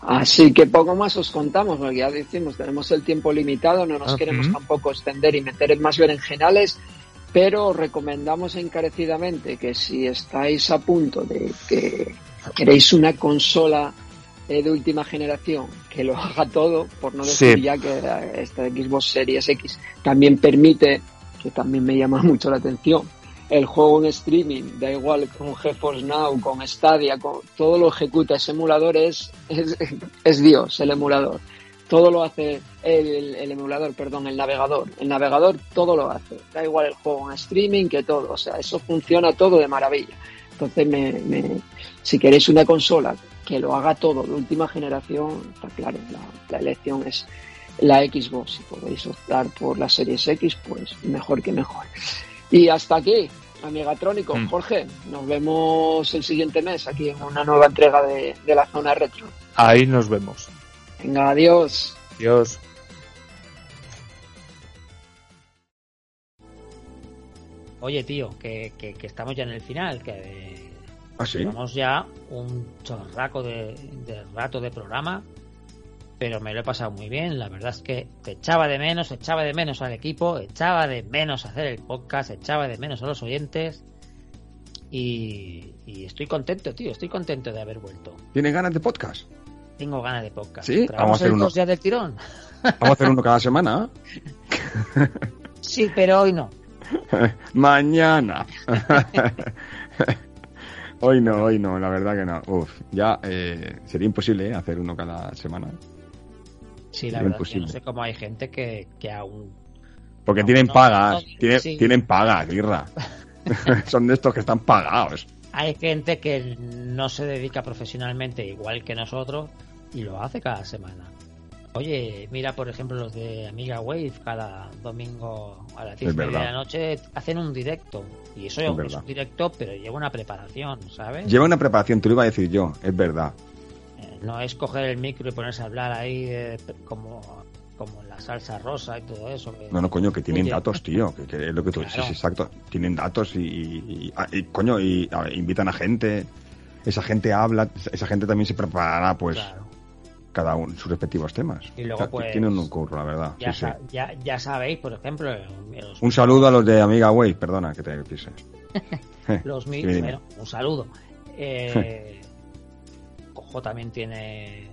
Así que poco más os contamos, porque ya decimos, tenemos el tiempo limitado, no nos Ujú. queremos tampoco extender y meter en más berenjenales, pero os recomendamos encarecidamente que si estáis a punto de que queréis una consola eh, de última generación que lo haga todo, por no decir Sí. ya que esta Xbox Series X también permite, que también me llama mucho la atención, el juego en streaming, da igual con GeForce Now, con Stadia, con, todo lo ejecuta ese emulador es, es, es Dios, el emulador. Todo lo hace el, emulador, perdón, el navegador. El navegador todo lo hace. Da igual el juego en streaming que todo. O sea, eso funciona todo de maravilla. Entonces, me, si queréis una consola que lo haga todo de última generación, está claro, la, la elección es la Xbox. Si podéis optar por la Series X, pues mejor que mejor. Y hasta aquí, Amigatrónico. Mm. Jorge, nos vemos el siguiente mes aquí en una nueva entrega de, de la zona retro. Ahí nos vemos. Venga, adiós. Adiós. Oye, tío, que, que, que estamos ya en el final, que ¿Ah, sí? llevamos ya un chorraco de, de rato de programa, pero me lo he pasado muy bien. La verdad es que te echaba de menos, echaba de menos al equipo, echaba de menos hacer el podcast, echaba de menos a los oyentes. Y, y estoy contento, tío, estoy contento de haber vuelto. ¿Tienes ganas de podcast? Tengo ganas de podcast. ¿Sí? ¿Grabamos Vamos a hacer uno. dos ya del tirón? Vamos a hacer uno cada semana. Sí, pero hoy no. Mañana. hoy no, hoy no, la verdad que no. Uf, ya eh, sería imposible ¿eh? hacer uno cada semana. Sí, la verdad es que no sé cómo hay gente que, que aún Porque tienen no, pagas, no, tienen, sí. tienen pagas. Son de estos que están pagados. hay gente que no se dedica profesionalmente igual que nosotros y lo hace cada semana. Oye, mira por ejemplo los de Amiga Wave cada domingo a las 10 Es y media de la noche hacen un directo y eso Es un directo pero lleva una preparación, ¿sabes? Lleva una preparación, te lo iba a decir yo, es verdad. No es coger el micro y ponerse a hablar ahí eh, como, como la salsa rosa y todo eso. que- No, no, coño, que tienen datos, tío. Que, que es lo que tú dices, exacto. Tienen datos y, y- ah, y, coño, y a ver, invitan a gente. Esa gente habla, esa gente también se preparará, pues, Claro. cada uno sus respectivos temas. Y luego, O sea, pues, Tienen un curro, la verdad. Ya, sí, sí. sa- ya, ya sabéis, por ejemplo, los Un saludo a los de Amiga Wave, perdona que te pise. Los dime. bueno, un saludo. Eh, También tiene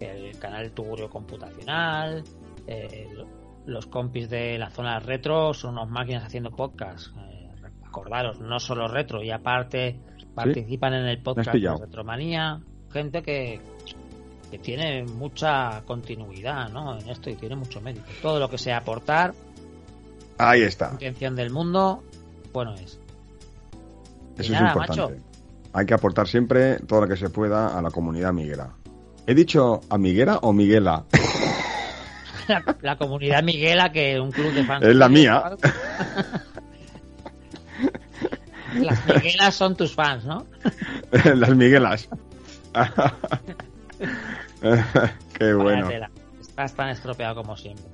el canal Tugurio Computacional. eh, lo- los compis de la zona retro son unos máquinas haciendo podcast. Eh, recordaros, no solo retro, y aparte participan en el podcast de. Retromanía. Gente que, que tiene mucha continuidad ¿no? en esto y tiene mucho mérito. Todo lo que sea aportar, Ahí está. intención del mundo, bueno es. Eso nada, es importante. Hay que aportar siempre todo lo que se pueda a la comunidad amiguera. ¿He dicho amiguera o Miguela? la, la comunidad Miguela, que un club de fans. Es la mía. Las Miguelas son tus fans, ¿no? Las Miguelas. Qué bueno. Estás tan estropeado como siempre.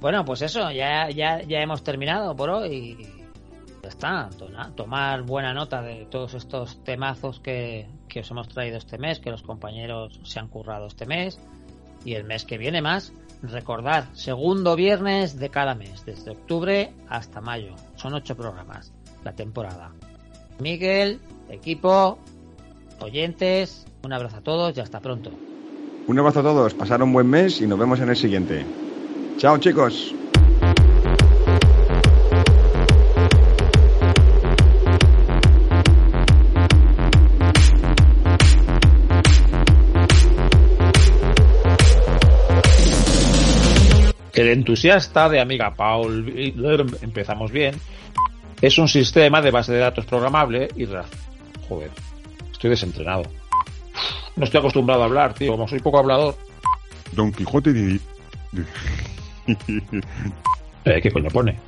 Bueno, pues eso, ya, ya, ya hemos terminado por hoy. Ya Tomar buena nota de todos estos temazos que, que os hemos traído este mes, que los compañeros se han currado este mes. Y el mes que viene más. Recordad, segundo viernes de cada mes, desde octubre hasta mayo. Son ocho programas la temporada. Miguel, equipo, oyentes, un abrazo a todos y hasta pronto. Un abrazo a todos, pasar un buen mes y nos vemos en el siguiente. Chao chicos. El entusiasta de Amiga Paul empezamos bien. Es un sistema de base de datos programable y joder, estoy desentrenado. No estoy acostumbrado a hablar, tío, como soy poco hablador. Don Quijote de... Eh, ¿Qué coño pone?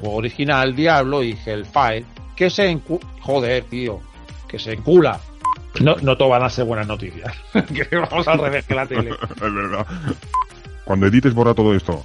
Juego original, Diablo y Hellfire, que se encu... Joder, tío, que se encula. No, no todo van a ser buenas noticias. que vamos al revés que la tele. es verdad. Cuando edites borra todo esto.